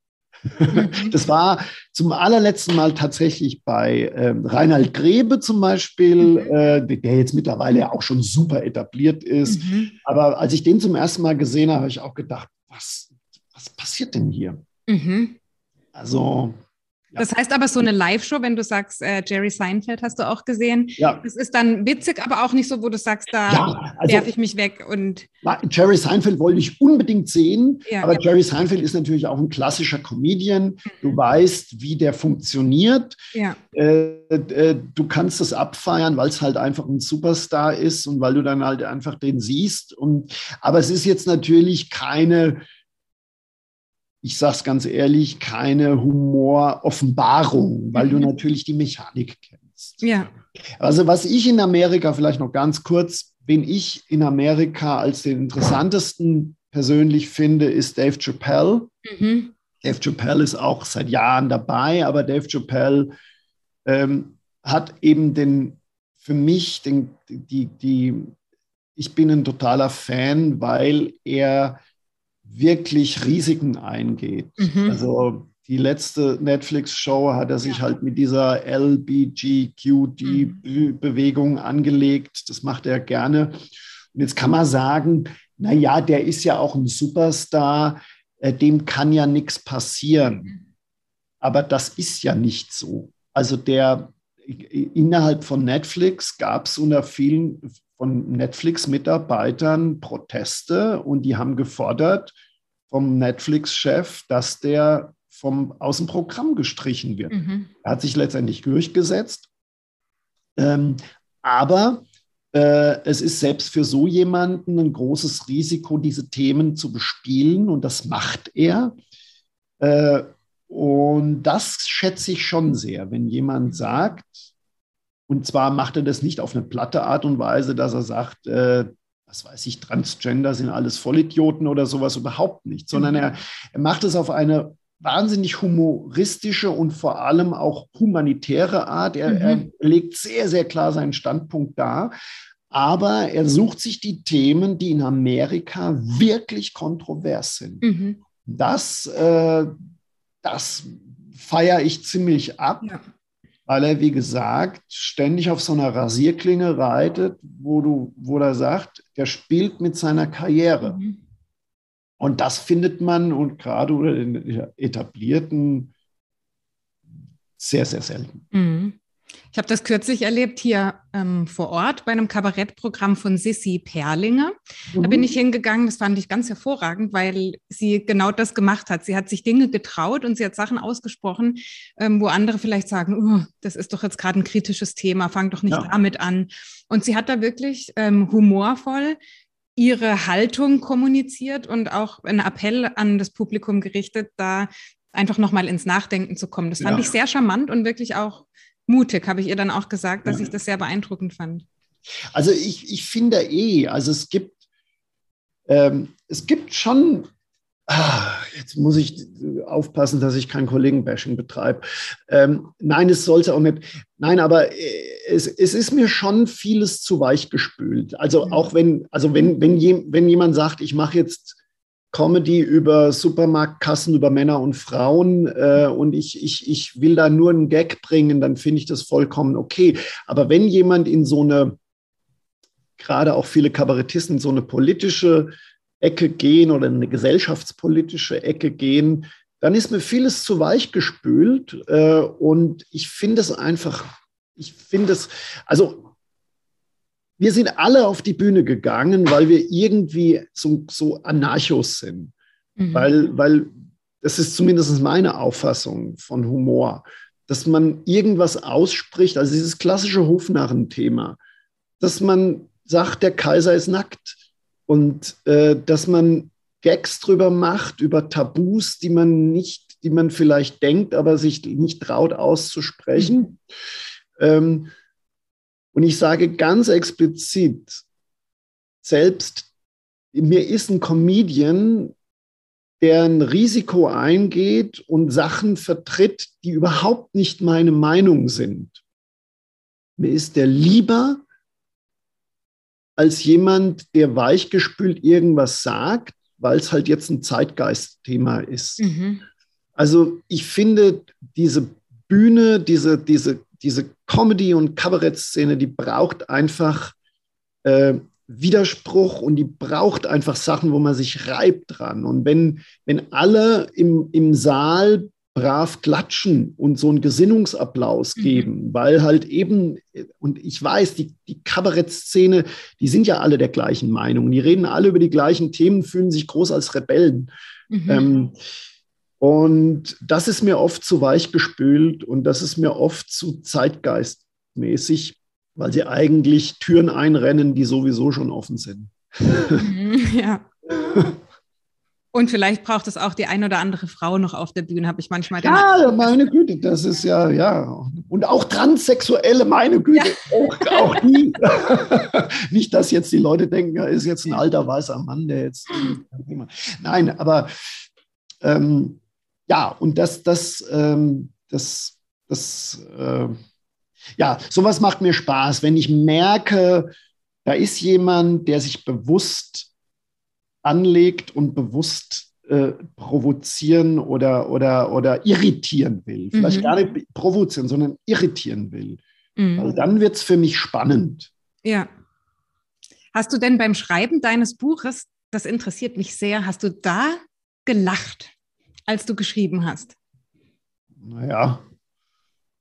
mhm. Das war zum allerletzten Mal tatsächlich bei ähm, Reinhard Grebe zum Beispiel, mhm. äh, der jetzt mittlerweile auch schon super etabliert ist. Mhm. Aber als ich den zum ersten Mal gesehen habe, habe ich auch gedacht, was, was passiert denn hier? Mhm. Also das heißt aber, so eine Live-Show, wenn du sagst, äh, Jerry Seinfeld hast du auch gesehen, ja. das ist dann witzig, aber auch nicht so, wo du sagst, da ja, also, werfe ich mich weg. Und Jerry Seinfeld wollte ich unbedingt sehen, ja, aber Jerry Seinfeld ist natürlich auch ein klassischer Comedian. Mhm. Du weißt, wie der funktioniert. Ja. Äh, äh, du kannst es abfeiern, weil es halt einfach ein Superstar ist und weil du dann halt einfach den siehst. Und, aber es ist jetzt natürlich keine ich sage es ganz ehrlich, keine Humoroffenbarung, weil du mhm. natürlich die Mechanik kennst. Ja. Also was ich in Amerika vielleicht noch ganz kurz, wen ich in Amerika als den interessantesten persönlich finde, ist Dave Chappelle. Mhm. Dave Chappelle ist auch seit Jahren dabei, aber Dave Chappelle ähm, hat eben den, für mich, den, die, die, ich bin ein totaler Fan, weil er wirklich Risiken eingeht. Mhm. Also die letzte Netflix-Show hat er sich ja. halt mit dieser LBGQD-Bewegung mhm. angelegt. Das macht er gerne. Und jetzt kann man sagen, naja, der ist ja auch ein Superstar, äh, dem kann ja nichts passieren. Mhm. Aber das ist ja nicht so. Also der innerhalb von Netflix gab es unter vielen von Netflix-Mitarbeitern Proteste und die haben gefordert vom Netflix-Chef, dass der vom, aus dem Programm gestrichen wird. Mhm. Er hat sich letztendlich durchgesetzt. Ähm, aber äh, es ist selbst für so jemanden ein großes Risiko, diese Themen zu bespielen und das macht er. Äh, und das schätze ich schon sehr, wenn jemand sagt, und zwar macht er das nicht auf eine platte Art und Weise, dass er sagt, äh, was weiß ich, Transgender sind alles Vollidioten oder sowas überhaupt nicht, sondern mhm. er, er macht es auf eine wahnsinnig humoristische und vor allem auch humanitäre Art. Er, mhm. er legt sehr, sehr klar seinen Standpunkt dar. Aber er sucht sich die Themen, die in Amerika wirklich kontrovers sind. Mhm. Das, äh, das feiere ich ziemlich ab. Ja weil er, wie gesagt, ständig auf so einer Rasierklinge reitet, wo, du, wo er sagt, der spielt mit seiner Karriere. Mhm. Und das findet man und gerade unter den etablierten sehr, sehr selten. Mhm. Ich habe das kürzlich erlebt hier ähm, vor Ort bei einem Kabarettprogramm von Sissy Perlinger. Mhm. Da bin ich hingegangen, das fand ich ganz hervorragend, weil sie genau das gemacht hat. Sie hat sich Dinge getraut und sie hat Sachen ausgesprochen, ähm, wo andere vielleicht sagen, oh, das ist doch jetzt gerade ein kritisches Thema, fang doch nicht ja. damit an. Und sie hat da wirklich ähm, humorvoll ihre Haltung kommuniziert und auch einen Appell an das Publikum gerichtet, da einfach nochmal ins Nachdenken zu kommen. Das fand ja. ich sehr charmant und wirklich auch mutig, habe ich ihr dann auch gesagt, dass ja. ich das sehr beeindruckend fand. Also ich, ich finde eh, also es gibt, ähm, es gibt schon, ah, jetzt muss ich aufpassen, dass ich kein Kollegenbashing betreibe. Ähm, nein, es sollte auch nicht, nein, aber äh, es, es ist mir schon vieles zu weich gespült. Also auch wenn, also wenn, wenn, je, wenn jemand sagt, ich mache jetzt Comedy über Supermarktkassen, über Männer und Frauen äh, und ich, ich, ich will da nur einen Gag bringen, dann finde ich das vollkommen okay. Aber wenn jemand in so eine, gerade auch viele Kabarettisten, in so eine politische Ecke gehen oder in eine gesellschaftspolitische Ecke gehen, dann ist mir vieles zu weich gespült äh, und ich finde es einfach, ich finde es, also wir sind alle auf die Bühne gegangen, weil wir irgendwie so, so Anarchos sind. Mhm. Weil, weil das ist zumindest meine Auffassung von Humor, dass man irgendwas ausspricht, also dieses klassische Hofnarren-Thema, dass man sagt, der Kaiser ist nackt und äh, dass man Gags drüber macht, über Tabus, die man nicht, die man vielleicht denkt, aber sich nicht traut auszusprechen. Mhm. Ähm, und ich sage ganz explizit, selbst mir ist ein Comedian, der ein Risiko eingeht und Sachen vertritt, die überhaupt nicht meine Meinung sind. Mir ist der lieber als jemand, der weichgespült irgendwas sagt, weil es halt jetzt ein Zeitgeistthema ist. Mhm. Also ich finde diese Bühne, diese, diese diese Comedy- und Kabarettszene, die braucht einfach äh, Widerspruch und die braucht einfach Sachen, wo man sich reibt dran. Und wenn, wenn alle im, im Saal brav klatschen und so einen Gesinnungsapplaus mhm. geben, mhm. weil halt eben, und ich weiß, die, die Kabarettszene, die sind ja alle der gleichen Meinung, die reden alle über die gleichen Themen, fühlen sich groß als Rebellen. Mhm. Ähm, und das ist mir oft zu weich gespült und das ist mir oft zu zeitgeistmäßig, weil sie eigentlich Türen einrennen, die sowieso schon offen sind. Mhm, ja. Und vielleicht braucht es auch die ein oder andere Frau noch auf der Bühne, habe ich manchmal gedacht. Ja, meine Güte, das ist ja, ja. Und auch Transsexuelle, meine Güte, ja. auch, auch, die. Nicht, dass jetzt die Leute denken, er ist jetzt ein alter weißer Mann, der jetzt. Nein, aber ähm, ja, und das, das, ähm, das, das, äh, ja, sowas macht mir Spaß, wenn ich merke, da ist jemand, der sich bewusst anlegt und bewusst äh, provozieren oder, oder, oder irritieren will. Vielleicht mhm. gar nicht provozieren, sondern irritieren will. Mhm. Also dann wird es für mich spannend. Ja. Hast du denn beim Schreiben deines Buches, das interessiert mich sehr, hast du da gelacht? Als du geschrieben hast? Naja,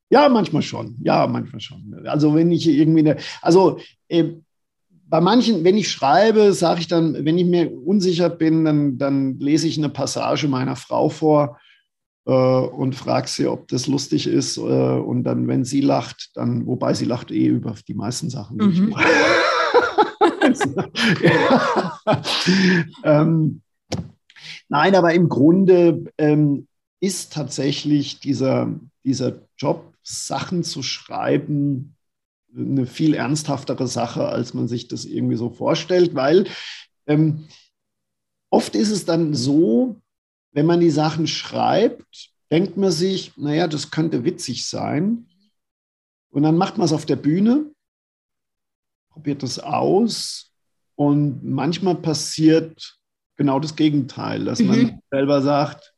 ja, manchmal schon. Ja, manchmal schon. Also wenn ich irgendwie eine, also äh, bei manchen, wenn ich schreibe, sage ich dann, wenn ich mir unsicher bin, dann, dann lese ich eine Passage meiner Frau vor äh, und frage sie, ob das lustig ist. Äh, und dann, wenn sie lacht, dann, wobei sie lacht eh über die meisten Sachen, die mhm. ich mache. ähm, Nein, aber im Grunde ähm, ist tatsächlich dieser, dieser Job, Sachen zu schreiben, eine viel ernsthaftere Sache, als man sich das irgendwie so vorstellt, weil ähm, oft ist es dann so, wenn man die Sachen schreibt, denkt man sich, naja, das könnte witzig sein. Und dann macht man es auf der Bühne, probiert das aus und manchmal passiert genau das Gegenteil, dass mhm. man selber sagt,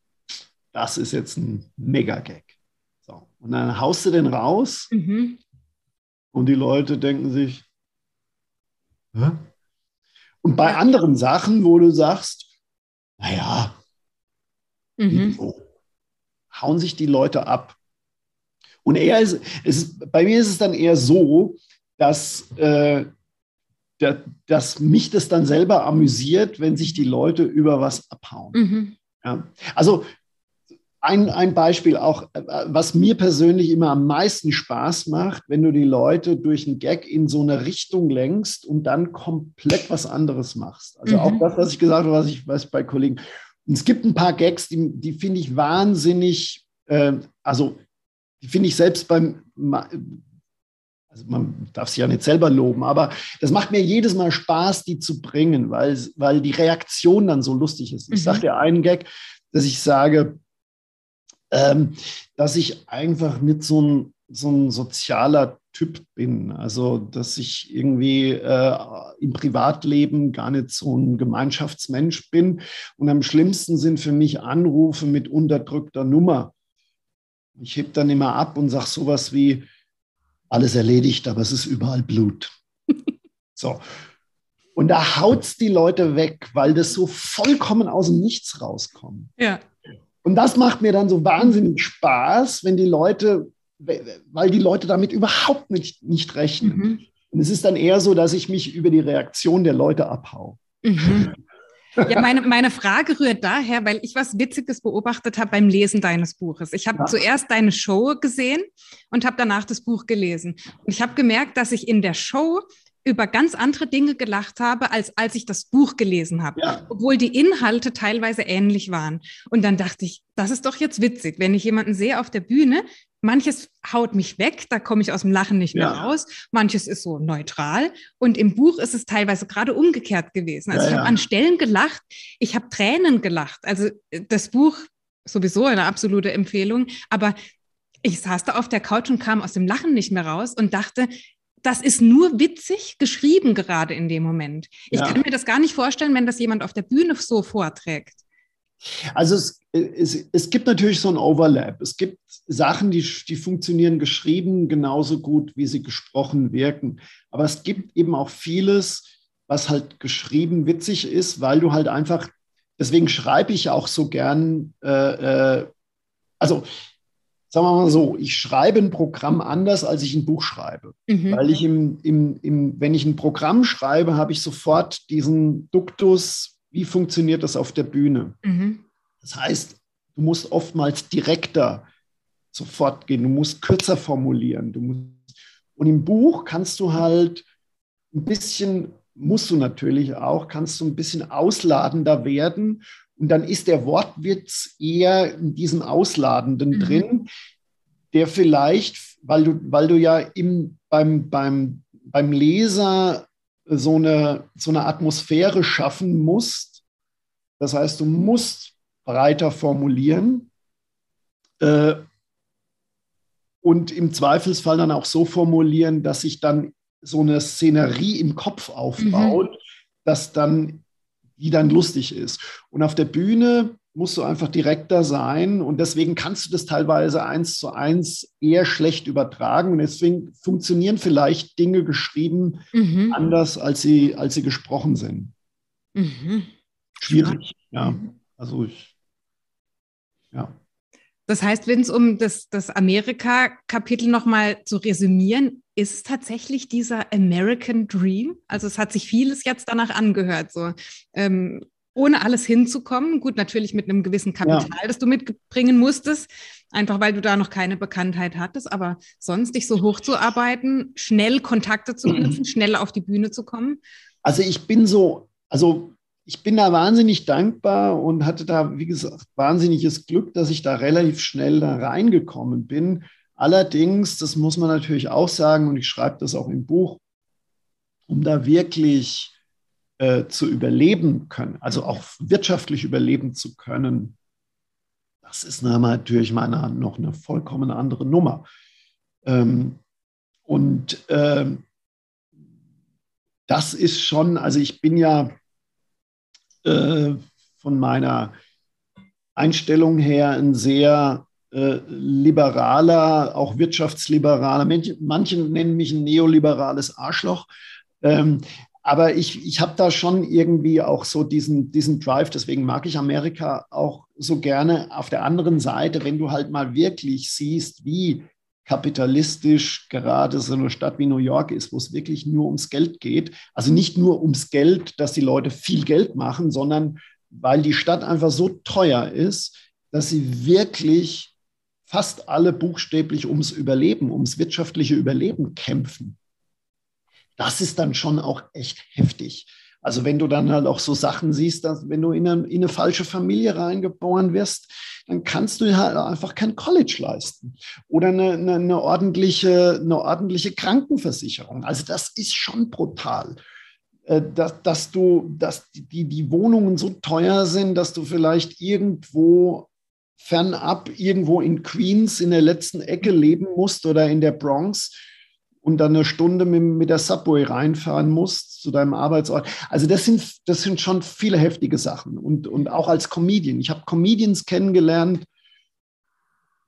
das ist jetzt ein Mega-Gag. So. Und dann haust du den raus mhm. und die Leute denken sich, Hä? und bei ja. anderen Sachen, wo du sagst, naja, mhm. hauen sich die Leute ab. Und eher ist, ist, bei mir ist es dann eher so, dass, äh, der, dass mich das dann selber amüsiert, wenn sich die Leute über was abhauen. Mhm. Ja. Also ein, ein Beispiel auch, äh, was mir persönlich immer am meisten Spaß macht, wenn du die Leute durch einen Gag in so eine Richtung lenkst und dann komplett was anderes machst. Also mhm. auch das, was ich gesagt habe, was ich weiß bei Kollegen. Und es gibt ein paar Gags, die, die finde ich wahnsinnig, äh, also die finde ich selbst beim, also man darf sich ja nicht selber loben, aber das macht mir jedes Mal Spaß, die zu bringen, weil, weil die Reaktion dann so lustig ist. Ich mhm. sage dir einen Gag, dass ich sage, ähm, dass ich einfach nicht so ein, so ein sozialer Typ bin. Also, dass ich irgendwie äh, im Privatleben gar nicht so ein Gemeinschaftsmensch bin. Und am schlimmsten sind für mich Anrufe mit unterdrückter Nummer. Ich heb dann immer ab und sage sowas wie, alles erledigt, aber es ist überall Blut. so. Und da haut es die Leute weg, weil das so vollkommen aus dem Nichts rauskommt. Ja. Und das macht mir dann so wahnsinnig Spaß, wenn die Leute, weil die Leute damit überhaupt nicht, nicht rechnen. Mhm. Und es ist dann eher so, dass ich mich über die Reaktion der Leute abhau. Mhm. Ja, meine, meine Frage rührt daher, weil ich was Witziges beobachtet habe beim Lesen deines Buches. Ich habe ja. zuerst deine Show gesehen und habe danach das Buch gelesen. Und ich habe gemerkt, dass ich in der Show über ganz andere Dinge gelacht habe, als als ich das Buch gelesen habe, ja. obwohl die Inhalte teilweise ähnlich waren. Und dann dachte ich, das ist doch jetzt witzig, wenn ich jemanden sehe auf der Bühne, manches haut mich weg, da komme ich aus dem Lachen nicht mehr ja. raus, manches ist so neutral und im Buch ist es teilweise gerade umgekehrt gewesen. Also ja, ich habe an Stellen gelacht, ich habe Tränen gelacht. Also äh, das Buch sowieso eine absolute Empfehlung, aber ich saß da auf der Couch und kam aus dem Lachen nicht mehr raus und dachte, das ist nur witzig geschrieben gerade in dem Moment. Ich ja. kann mir das gar nicht vorstellen, wenn das jemand auf der Bühne so vorträgt. Also es, es, es gibt natürlich so ein Overlap. Es gibt Sachen, die, die funktionieren geschrieben genauso gut, wie sie gesprochen wirken. Aber es gibt eben auch vieles, was halt geschrieben witzig ist, weil du halt einfach, deswegen schreibe ich auch so gern, äh, äh, also sagen wir mal so, ich schreibe ein Programm anders, als ich ein Buch schreibe. Mhm. Weil ich im, im, im, wenn ich ein Programm schreibe, habe ich sofort diesen Duktus, wie funktioniert das auf der Bühne. Mhm. Das heißt, du musst oftmals direkter sofort gehen, du musst kürzer formulieren. Du musst, und im Buch kannst du halt ein bisschen, musst du natürlich auch, kannst du ein bisschen ausladender werden und dann ist der Wortwitz eher in diesem Ausladenden mhm. drin, der vielleicht, weil du, weil du ja im, beim, beim, beim Leser so eine, so eine Atmosphäre schaffen musst. Das heißt, du musst breiter formulieren äh, und im Zweifelsfall dann auch so formulieren, dass sich dann so eine Szenerie im Kopf aufbaut, mhm. dass dann die dann lustig ist. Und auf der Bühne musst du einfach direkter sein und deswegen kannst du das teilweise eins zu eins eher schlecht übertragen und deswegen funktionieren vielleicht Dinge geschrieben mhm. anders, als sie, als sie gesprochen sind. Mhm. Schwierig, ja. Also ich, ja. Das heißt, wenn es um das, das Amerika-Kapitel nochmal zu resümieren, ist es tatsächlich dieser American Dream? Also es hat sich vieles jetzt danach angehört, so ähm, ohne alles hinzukommen. Gut, natürlich mit einem gewissen Kapital, ja. das du mitbringen musstest, einfach weil du da noch keine Bekanntheit hattest, aber sonst dich so hochzuarbeiten, schnell Kontakte zu knüpfen, schnell auf die Bühne zu kommen. Also ich bin so, also ich bin da wahnsinnig dankbar und hatte da, wie gesagt, wahnsinniges Glück, dass ich da relativ schnell da reingekommen bin. Allerdings, das muss man natürlich auch sagen, und ich schreibe das auch im Buch, um da wirklich äh, zu überleben können, also auch wirtschaftlich überleben zu können, das ist natürlich meiner noch eine vollkommen andere Nummer. Ähm, und ähm, das ist schon, also ich bin ja äh, von meiner Einstellung her ein sehr äh, liberaler, auch wirtschaftsliberaler, manche, manche, nennen mich ein neoliberales Arschloch. Ähm, aber ich, ich habe da schon irgendwie auch so diesen, diesen Drive, deswegen mag ich Amerika auch so gerne. Auf der anderen Seite, wenn du halt mal wirklich siehst, wie kapitalistisch gerade so eine Stadt wie New York ist, wo es wirklich nur ums Geld geht. Also nicht nur ums Geld, dass die Leute viel Geld machen, sondern weil die Stadt einfach so teuer ist, dass sie wirklich fast alle buchstäblich ums Überleben, ums wirtschaftliche Überleben kämpfen. Das ist dann schon auch echt heftig. Also wenn du dann halt auch so Sachen siehst, dass wenn du in eine, in eine falsche Familie reingeboren wirst, dann kannst du halt einfach kein College leisten oder eine, eine, eine, ordentliche, eine ordentliche Krankenversicherung. Also das ist schon brutal. Äh, dass, dass du, dass die, die Wohnungen so teuer sind, dass du vielleicht irgendwo fernab irgendwo in Queens in der letzten Ecke leben musst oder in der Bronx und dann eine Stunde mit, mit der Subway reinfahren musst zu deinem Arbeitsort. Also das sind, das sind schon viele heftige Sachen. Und, und auch als Comedian. Ich habe Comedians kennengelernt,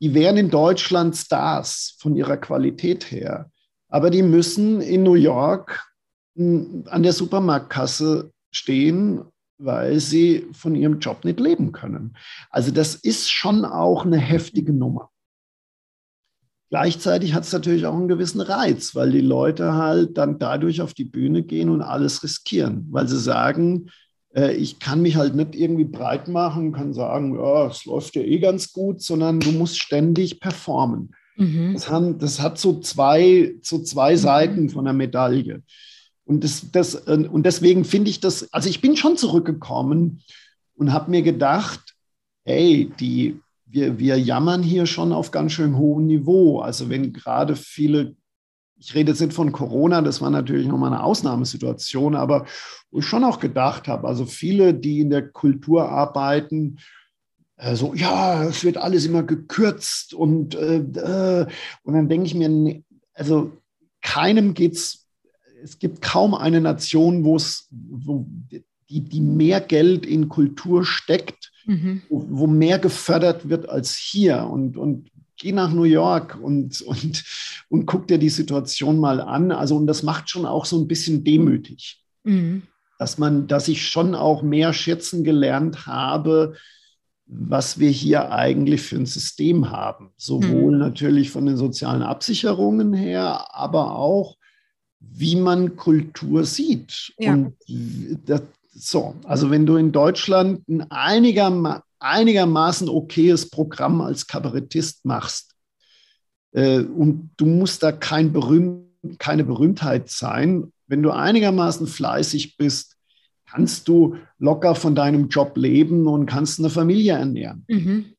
die wären in Deutschland Stars von ihrer Qualität her. Aber die müssen in New York an der Supermarktkasse stehen weil sie von ihrem Job nicht leben können. Also das ist schon auch eine heftige Nummer. Gleichzeitig hat es natürlich auch einen gewissen Reiz, weil die Leute halt dann dadurch auf die Bühne gehen und alles riskieren, weil sie sagen, äh, ich kann mich halt nicht irgendwie breit machen, kann sagen, ja, es läuft ja eh ganz gut, sondern du musst ständig performen. Mhm. Das, haben, das, hat so zwei, so zwei mhm. Seiten von der Medaille. Und, das, das, und deswegen finde ich das, also ich bin schon zurückgekommen und habe mir gedacht, hey, die, wir, wir jammern hier schon auf ganz schön hohem Niveau. Also wenn gerade viele, ich rede jetzt nicht von Corona, das war natürlich nochmal eine Ausnahmesituation, aber wo ich schon auch gedacht habe, also viele, die in der Kultur arbeiten, äh, so, ja, es wird alles immer gekürzt und, äh, äh und dann denke ich mir, also keinem geht es es gibt kaum eine Nation, wo es, wo die, die mehr Geld in Kultur steckt, mhm. wo, wo, mehr gefördert wird als hier. Und, und geh nach New York und, und, und guck dir die Situation mal an. Also, und das macht schon auch so ein bisschen demütig. Mhm. Dass man, dass ich schon auch mehr schätzen gelernt habe, was wir hier eigentlich für ein System haben. Sowohl mhm. natürlich von den sozialen Absicherungen her, aber auch wie man Kultur sieht. Ja. Und das, so, also wenn du in Deutschland ein einigerma einigermaßen okayes Programm als Kabarettist machst äh, und du musst da kein Berühm keine Berühmtheit sein, wenn du einigermaßen fleißig bist, kannst du locker von deinem Job leben und kannst eine Familie ernähren. Mhm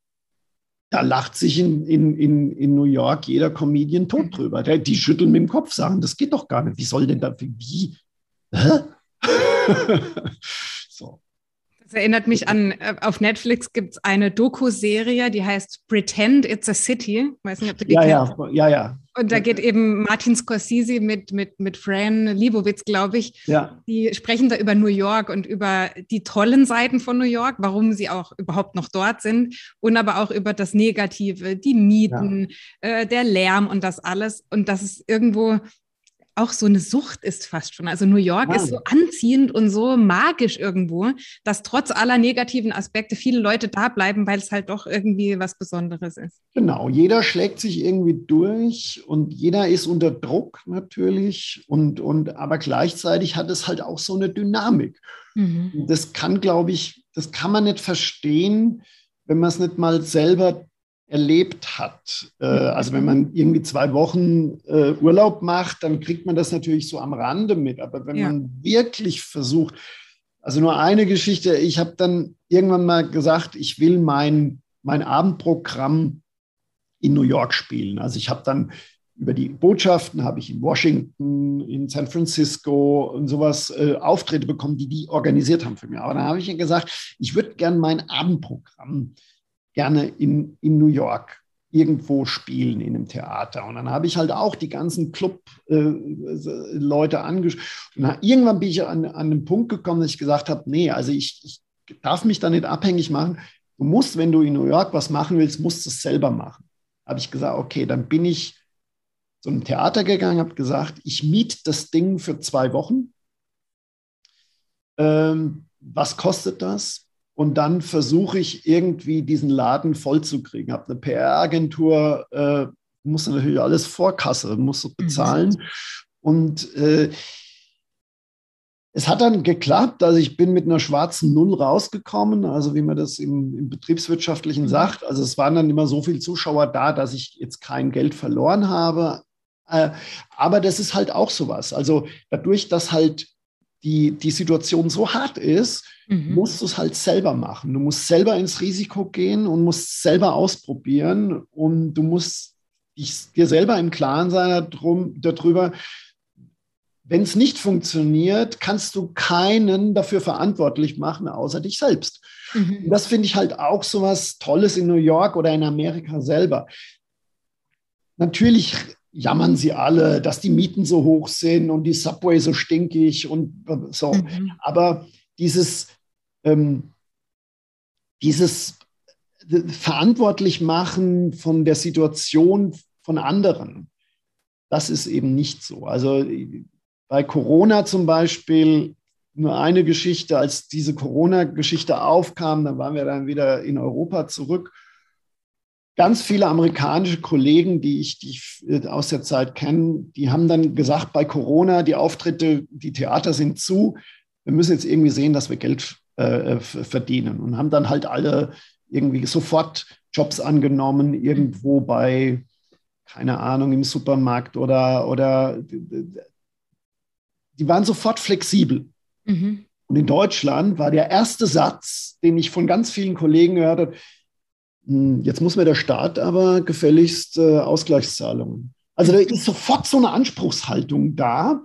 da lacht sich in, in, in, in New York jeder Comedian tot mhm. drüber. Die schütteln mit dem Kopf, sagen, das geht doch gar nicht. Wie soll denn da, wie? Hä? Das erinnert mich an, äh, auf Netflix gibt es eine Doku-Serie, die heißt Pretend It's a City. Ich weiß nicht, ob du die ja, kennst. Ja, ja, ja. Und da geht eben Martin Scorsese mit, mit, mit Fran Libowitz, glaube ich. Ja. Die sprechen da über New York und über die tollen Seiten von New York, warum sie auch überhaupt noch dort sind und aber auch über das Negative, die Mieten, ja. äh, der Lärm und das alles. Und das ist irgendwo auch so eine Sucht ist fast schon. Also New York wow. ist so anziehend und so magisch irgendwo, dass trotz aller negativen Aspekte viele Leute da bleiben, weil es halt doch irgendwie was Besonderes ist. Genau, jeder schlägt sich irgendwie durch und jeder ist unter Druck natürlich und, und aber gleichzeitig hat es halt auch so eine Dynamik. Mhm. Das kann, glaube ich, das kann man nicht verstehen, wenn man es nicht mal selber erlebt hat. Äh, also wenn man irgendwie zwei Wochen äh, Urlaub macht, dann kriegt man das natürlich so am Rande mit. Aber wenn ja. man wirklich versucht, also nur eine Geschichte, ich habe dann irgendwann mal gesagt, ich will mein, mein Abendprogramm in New York spielen. Also ich habe dann über die Botschaften habe ich in Washington, in San Francisco und sowas äh, Auftritte bekommen, die die organisiert haben für mich. Aber dann habe ich gesagt, ich würde gerne mein Abendprogramm gerne in, in New York irgendwo spielen in einem Theater. Und dann habe ich halt auch die ganzen Club-Leute äh, angesprochen. Irgendwann bin ich an, an den Punkt gekommen, dass ich gesagt habe, nee, also ich, ich darf mich da nicht abhängig machen. Du musst, wenn du in New York was machen willst, musst du es selber machen. Habe ich gesagt, okay, dann bin ich zu einem Theater gegangen, habe gesagt, ich miete das Ding für zwei Wochen. Ähm, was kostet das? Und dann versuche ich irgendwie diesen Laden vollzukriegen. Habe eine PR-Agentur äh, Du musst natürlich alles Vorkasse, musst du mhm. bezahlen. Mhm. Und äh, es hat dann geklappt, also ich bin mit einer schwarzen Null rausgekommen, also wie man das im, im, Betriebswirtschaftlichen mhm. sagt. Also es waren dann immer so viele Zuschauer da, dass ich jetzt kein Geld verloren habe. Äh, aber das ist halt auch sowas. Also dadurch, dass halt die, die Situation so hart ist, mhm. musst du es halt selber machen. Du musst selber ins Risiko gehen und musst selber ausprobieren und du musst dich, dir selber im Klaren sein darum, darüber, wenn es nicht funktioniert, kannst du keinen dafür verantwortlich machen, außer dich selbst. Mhm. Das finde ich halt auch so was Tolles in New York oder in Amerika selber. Natürlich jammern sie alle, dass die Mieten so hoch sind und die Subway so stinkig und so. Mhm. Aber dieses, ähm, dieses verantwortlich machen von der Situation von anderen, das ist eben nicht so. Also bei Corona zum Beispiel nur eine Geschichte, als diese Corona-Geschichte aufkam, dann waren wir dann wieder in Europa zurück. Ganz viele amerikanische Kollegen, die ich, die ich äh, aus der Zeit kenne, die haben dann gesagt, bei Corona, die Auftritte, die Theater sind zu, wir müssen jetzt irgendwie sehen, dass wir Geld äh, verdienen und haben dann halt alle irgendwie sofort Jobs angenommen, irgendwo bei, keine Ahnung, im Supermarkt oder, oder die waren sofort flexibel. Mhm. Und in Deutschland war der erste Satz, den ich von ganz vielen Kollegen gehört habe, jetzt muss mir der Staat aber gefälligst äh, Ausgleichszahlungen. Also da ist sofort so eine Anspruchshaltung da.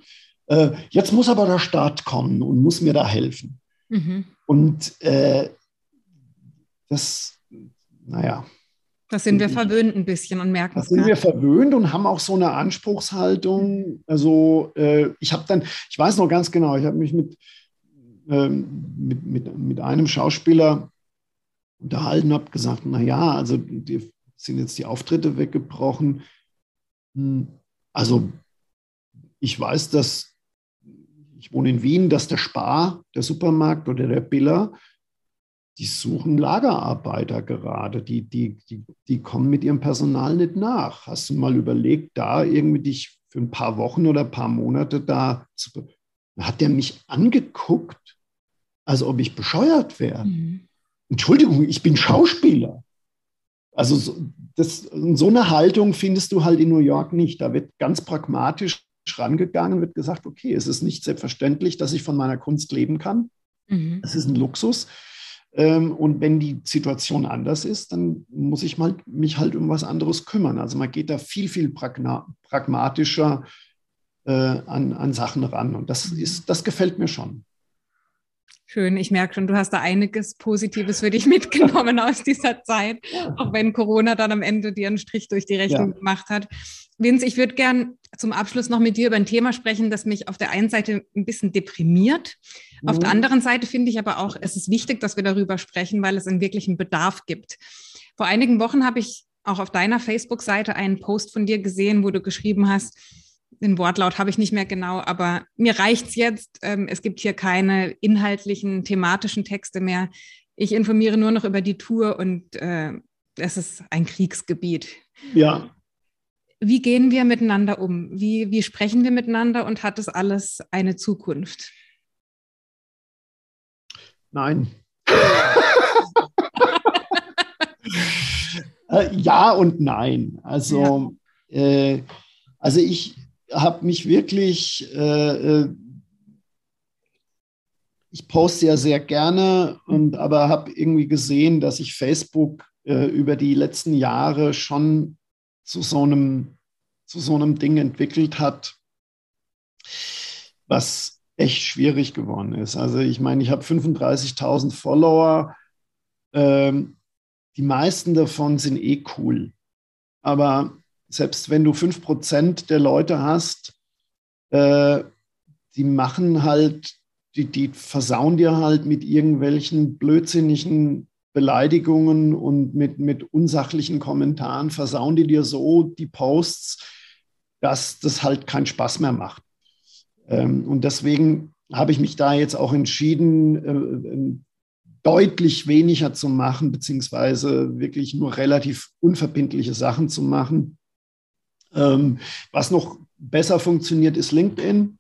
Äh, jetzt muss aber der Staat kommen und muss mir da helfen. Mhm. Und äh, das, naja, das sind wir verwöhnt ein bisschen und merken es. Das sind wir verwöhnt und haben auch so eine Anspruchshaltung. Also äh, ich habe dann, ich weiß noch ganz genau, ich habe mich mit, ähm, mit, mit, mit einem Schauspieler unterhalten, habe gesagt, naja, also die, sind jetzt die Auftritte weggebrochen. Hm, also ich weiß, dass ich wohne in Wien, dass der Spar, der Supermarkt oder der Biller die suchen Lagerarbeiter gerade, die, die, die, die kommen mit ihrem Personal nicht nach. Hast du mal überlegt, da irgendwie dich für ein paar Wochen oder ein paar Monate da zu. Hat der mich angeguckt, als ob ich bescheuert wäre. Mhm. Entschuldigung, ich bin Schauspieler. Also so, das, so eine Haltung findest du halt in New York nicht. Da wird ganz pragmatisch rangegangen, wird gesagt, okay, es ist nicht selbstverständlich, dass ich von meiner Kunst leben kann. Mhm. Es ist ein Luxus. Ähm, und wenn die Situation anders ist, dann muss ich mal, mich halt um was anderes kümmern. Also man geht da viel, viel pragmatischer äh, an, an Sachen ran. Und das, mhm. ist, das gefällt mir schon. Schön, ich merke schon, du hast da einiges Positives für dich mitgenommen aus dieser Zeit, auch wenn Corona dann am Ende dir einen Strich durch die Rechnung ja. gemacht hat. Vince, ich würde gern zum Abschluss noch mit dir über ein Thema sprechen, das mich auf der einen Seite ein bisschen deprimiert. Mhm. Auf der mhm. anderen Seite finde ich aber auch, es ist wichtig, dass wir darüber sprechen, weil es einen wirklichen Bedarf gibt. Vor einigen Wochen habe ich auch auf deiner Facebook-Seite einen Post von dir gesehen, wo du geschrieben hast, den Wortlaut habe ich nicht mehr genau, aber mir reicht es jetzt. Ähm, es gibt hier keine inhaltlichen, thematischen Texte mehr. Ich informiere nur noch über die Tour und äh, es ist ein Kriegsgebiet. Ja, wie gehen wir miteinander um? Wie, wie sprechen wir miteinander und hat das alles eine Zukunft? Nein. äh, ja und nein. Also, ja. äh, also ich habe mich wirklich, äh, äh, ich poste ja sehr gerne, und, aber habe irgendwie gesehen, dass ich Facebook äh, über die letzten Jahre schon zu so einem, zu so einem Ding entwickelt hat, was echt schwierig geworden ist. Also ich meine, ich habe 35.000 Follower. Ähm, die meisten davon sind eh cool. Aber selbst wenn du 5% der Leute hast, äh, die machen halt, die, die versauen dir halt mit irgendwelchen blödsinnigen Beleidigungen und mit, mit unsachlichen Kommentaren versauen die dir so die Posts, dass das halt keinen Spaß mehr macht. Ähm, und deswegen habe ich mich da jetzt auch entschieden, äh, äh, deutlich weniger zu machen, beziehungsweise wirklich nur relativ unverbindliche Sachen zu machen. Ähm, was noch besser funktioniert, ist LinkedIn.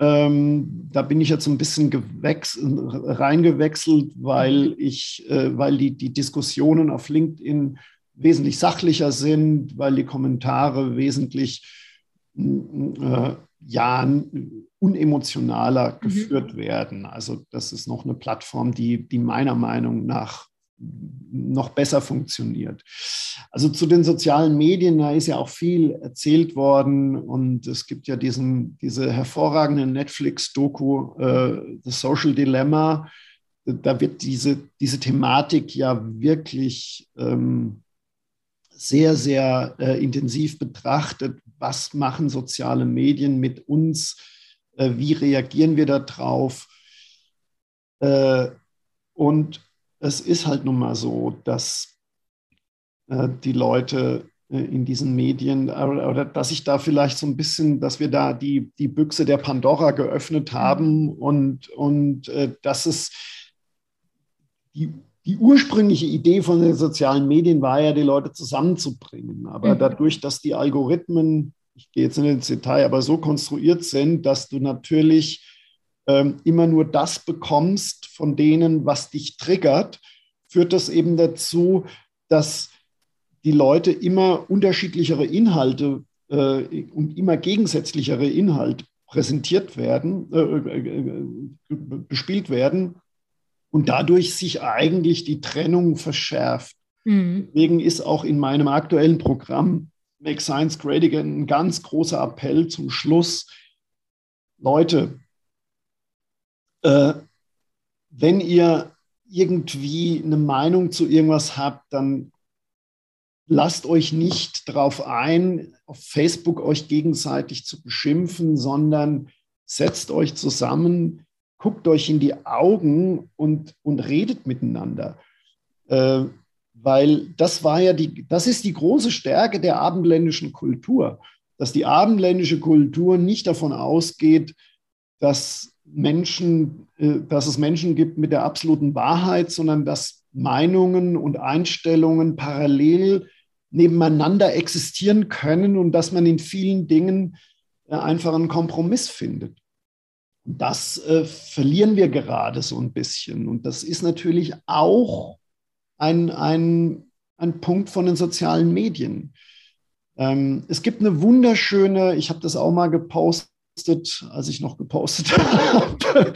Ähm, da bin ich jetzt ein bisschen reingewechselt, weil ich, äh, weil die, die Diskussionen auf LinkedIn wesentlich sachlicher sind, weil die Kommentare wesentlich äh, ja, unemotionaler mhm. geführt werden. Also das ist noch eine Plattform, die, die meiner Meinung nach noch besser funktioniert. Also zu den sozialen Medien, da ist ja auch viel erzählt worden und es gibt ja diesen, diese hervorragende Netflix-Doku, äh, The Social Dilemma. Da wird diese, diese Thematik ja wirklich ähm, sehr, sehr äh, intensiv betrachtet. Was machen soziale Medien mit uns? Äh, wie reagieren wir darauf? Äh, und es ist halt nun mal so, dass äh, die Leute äh, in diesen Medien oder, oder, dass ich da vielleicht so ein bisschen, dass wir da die, die Büchse der Pandora geöffnet mhm. haben und, und äh, dass es die, die ursprüngliche Idee von den sozialen Medien war ja, die Leute zusammenzubringen. Aber mhm. dadurch, dass die Algorithmen, ich gehe jetzt nicht ins Detail, aber so konstruiert sind, dass du natürlich ähm, immer nur das bekommst von denen, was dich triggert, führt das eben dazu, dass die Leute immer unterschiedlichere Inhalte äh, und immer gegensätzlichere Inhalte präsentiert werden, äh, äh, äh, bespielt werden und dadurch sich eigentlich die Trennung verschärft. Mhm. Deswegen ist auch in meinem aktuellen Programm Make Science Great Again ein ganz großer Appell zum Schluss. Leute, äh, wenn ihr irgendwie eine Meinung zu irgendwas habt, dann lasst euch nicht darauf ein, auf Facebook euch gegenseitig zu beschimpfen, sondern setzt euch zusammen, guckt euch in die Augen und, und redet miteinander. Äh, weil das war ja die, das ist die große Stärke der abendländischen Kultur, dass die abendländische Kultur nicht davon ausgeht, dass Menschen, äh, dass es Menschen gibt mit der absoluten Wahrheit, sondern dass Meinungen und Einstellungen parallel nebeneinander existieren können und dass man in vielen Dingen äh, einfach einen Kompromiss findet. Das äh, verlieren wir gerade so ein bisschen. Und das ist natürlich auch ein, ein, ein Punkt von den sozialen Medien. Ähm, es gibt eine wunderschöne, ich habe das auch mal gepostet, als ich noch gepostet habe.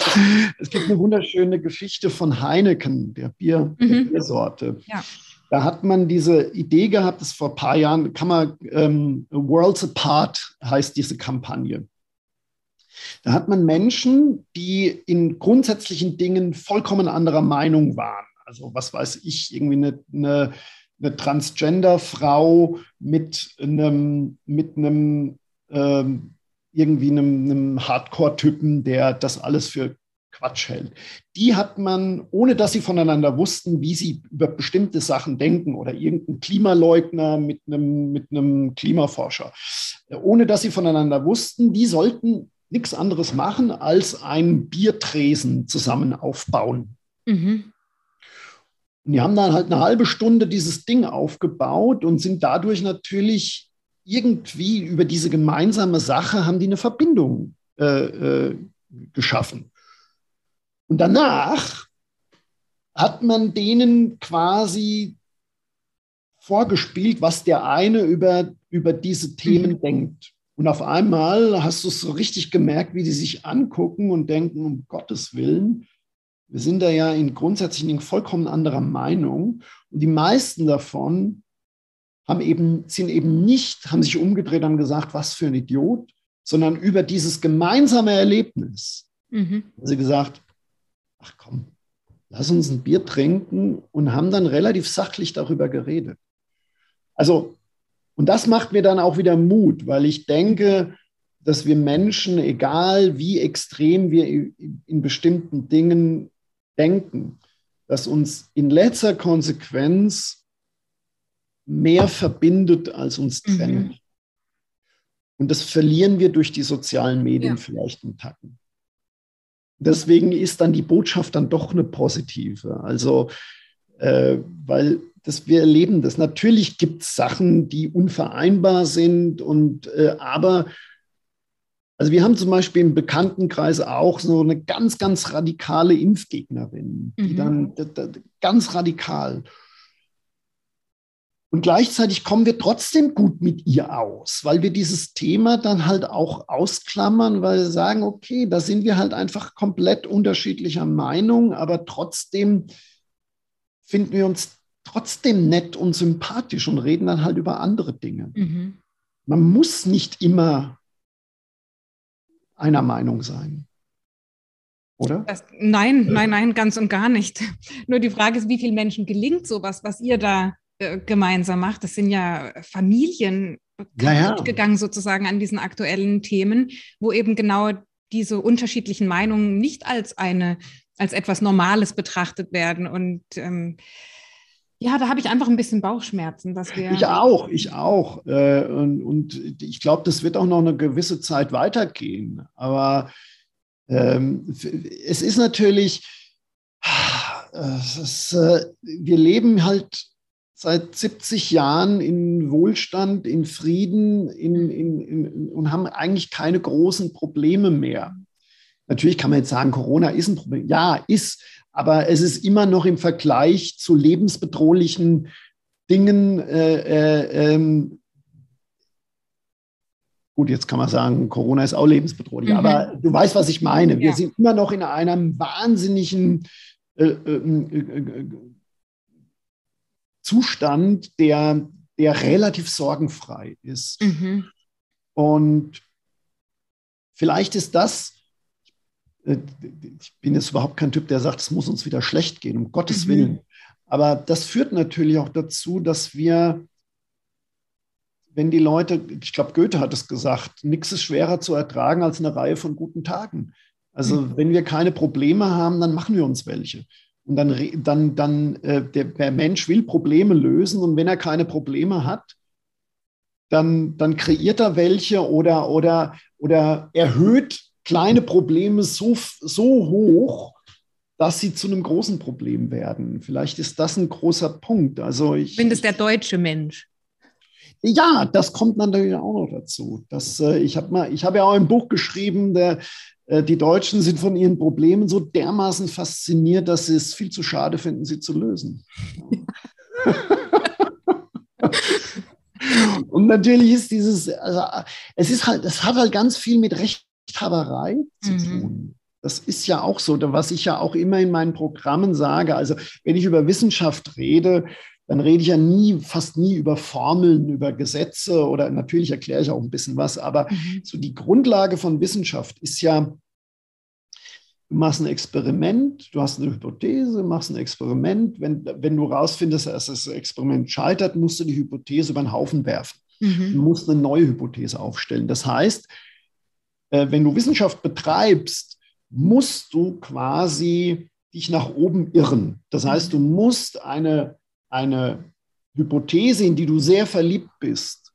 es gibt eine wunderschöne Geschichte von Heineken, der, Bier, mhm. der Biersorte. Ja. Da hat man diese Idee gehabt, das vor ein paar Jahren, kann man, ähm, Worlds Apart heißt diese Kampagne. Da hat man Menschen, die in grundsätzlichen Dingen vollkommen anderer Meinung waren. Also was weiß ich, irgendwie eine, eine, eine Transgender-Frau mit einem, mit einem ähm, irgendwie einem, einem Hardcore-Typen, der das alles für Quatsch hält. Die hat man, ohne dass sie voneinander wussten, wie sie über bestimmte Sachen denken oder irgendein Klimaleugner mit einem, mit einem Klimaforscher, ohne dass sie voneinander wussten, die sollten nichts anderes machen, als einen Biertresen zusammen aufbauen. Mhm. Und die haben dann halt eine halbe Stunde dieses Ding aufgebaut und sind dadurch natürlich irgendwie über diese gemeinsame Sache haben die eine Verbindung äh, äh, geschaffen. Und danach hat man denen quasi vorgespielt, was der eine über, über diese Themen mhm. denkt. Und auf einmal hast du es so richtig gemerkt, wie die sich angucken und denken, um Gottes Willen, wir sind da ja in grundsätzlich vollkommen anderer Meinung. Und die meisten davon haben eben, sind eben nicht, haben sich umgedreht, haben gesagt, was für ein Idiot, sondern über dieses gemeinsame Erlebnis mhm. haben sie gesagt, ach komm, lass uns ein Bier trinken und haben dann relativ sachlich darüber geredet. Also, und das macht mir dann auch wieder Mut, weil ich denke, dass wir Menschen, egal wie extrem wir in bestimmten Dingen denken, dass uns in letzter Konsequenz mehr verbindet, als uns trennt. Mhm. Und das verlieren wir durch die sozialen Medien ja. vielleicht einen Tacken. Deswegen ist dann die Botschaft dann doch eine positive. Also, äh, weil dass wir erleben das. Natürlich gibt es Sachen, die unvereinbar sind und äh, aber also wir haben zum Beispiel im Bekanntenkreis auch so eine ganz, ganz radikale Impfgegnerin, die mhm. dann ganz radikal. Und gleichzeitig kommen wir trotzdem gut mit ihr aus, weil wir dieses Thema dann halt auch ausklammern, weil wir sagen, okay, da sind wir halt einfach komplett unterschiedlicher Meinung, aber trotzdem finden wir uns trotzdem nett und sympathisch und reden dann halt über andere Dinge. Mhm. Man muss nicht immer einer Meinung sein. Oder? Das, nein, nein, nein, ganz und gar nicht. Nur die Frage ist, wie vielen Menschen gelingt sowas, was ihr da äh, gemeinsam macht? Das sind ja Familien ja, ja. gegangen sozusagen an diesen aktuellen Themen, wo eben genau diese unterschiedlichen Meinungen nicht als eine, als etwas Normales betrachtet werden. Und ähm, ja, da habe ich einfach ein bisschen Bauchschmerzen, dass wir. Ich auch, ich auch. Äh, und, ich glaube, das wird auch noch eine gewisse Zeit weitergehen. Aber ähm, es ist natürlich, es ist, äh, wir leben halt seit 70 Jahren in Wohlstand, in Frieden in, in, in, und haben eigentlich keine großen Probleme mehr. Natürlich kann man jetzt sagen, Corona ist ein Problem. Ja, ist aber es ist immer noch im Vergleich zu lebensbedrohlichen Dingen äh, äh, ähm, gut, jetzt kann man sagen, Corona ist auch lebensbedrohlich, mhm. aber du weißt, was ich meine. Wir ja. sind immer noch in einem wahnsinnigen äh, ähm, äh, äh, Zustand, der, der relativ sorgenfrei ist. Mhm. Und vielleicht ist das äh, ich bin jetzt überhaupt kein Typ, der sagt, es muss uns wieder schlecht gehen, um Gottes mhm. Willen. Aber das führt natürlich auch dazu, dass wir, wenn die Leute, ich glaube, Goethe hat es gesagt, nichts ist schwerer zu ertragen als eine Reihe von guten Tagen. Also mhm. wenn wir keine Probleme haben, dann machen wir uns welche. Und dann, dann, dann äh, der, der Mensch will Probleme lösen und wenn er keine Probleme hat, dann, dann kreiert er welche oder, oder, oder erhöht kleine Probleme so, so hoch, dass sie zu einem großen Problem werden. Vielleicht ist das ein großer Punkt. Also ich das der deutsche Mensch. Ja, das kommt natürlich auch noch dazu. Das, äh, ich habe hab ja auch ein Buch geschrieben, der, äh, die Deutschen sind von ihren Problemen so dermaßen fasziniert, dass sie es viel zu schade finden, sie zu lösen. Und natürlich ist dieses, also es ist halt, es hat halt ganz viel mit Recht Rechthaberei zu mhm. tun. Das ist ja auch so, was ich ja auch immer in meinen Programmen sage. Also wenn ich über Wissenschaft rede, dann rede ich ja nie, fast nie über Formeln, über Gesetze oder natürlich erkläre ich auch ein bisschen was, aber mhm. so die Grundlage von Wissenschaft ist ja, du machst ein Experiment, du hast eine Hypothese, machst ein Experiment. Wenn, wenn du rausfindest, dass das Experiment scheitert, musst du die Hypothese über den Haufen werfen. Mhm. Du musst eine neue Hypothese aufstellen. Das heißt, äh, wenn du Wissenschaft betreibst, musst du quasi dich nach oben irren. Das heißt, du musst eine, eine Hypothese, in die du sehr verliebt bist,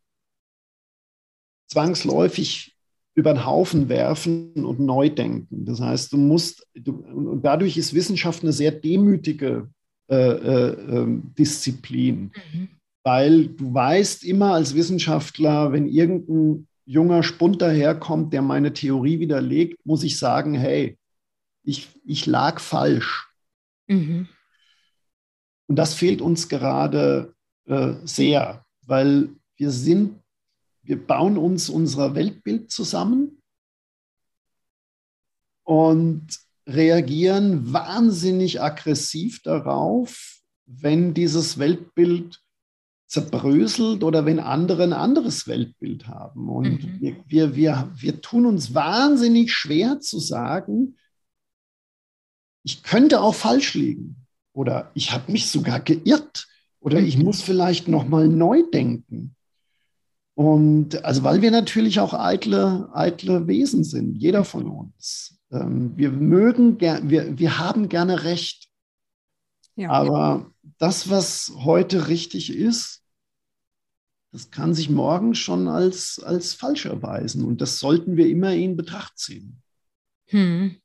zwangsläufig über den Haufen werfen und neu denken. Das heißt, du musst, du, und dadurch ist Wissenschaft eine sehr demütige äh, äh, ähm, Disziplin, mhm. weil du weißt immer als Wissenschaftler, wenn irgendein junger Spund daherkommt, der meine Theorie widerlegt, muss ich sagen, hey, ich, ich lag falsch. Mhm. Und das fehlt uns gerade äh, sehr, weil wir sind, wir bauen uns unser Weltbild zusammen und reagieren wahnsinnig aggressiv darauf, wenn dieses Weltbild zerbröselt oder wenn andere ein anderes Weltbild haben. Und mhm. wir, wir, wir, wir tun uns wahnsinnig schwer zu sagen, ich könnte auch falsch liegen oder ich habe mich sogar geirrt oder ich muss vielleicht nochmal neu denken. Und also weil wir natürlich auch eitle, eitle Wesen sind, jeder von uns. Ähm, wir mögen, wir, wir haben gerne Recht. Ja. Aber das, was heute richtig ist, das kann sich morgen schon als, als falsch erweisen. Und das sollten wir immer in Betracht ziehen. Hm.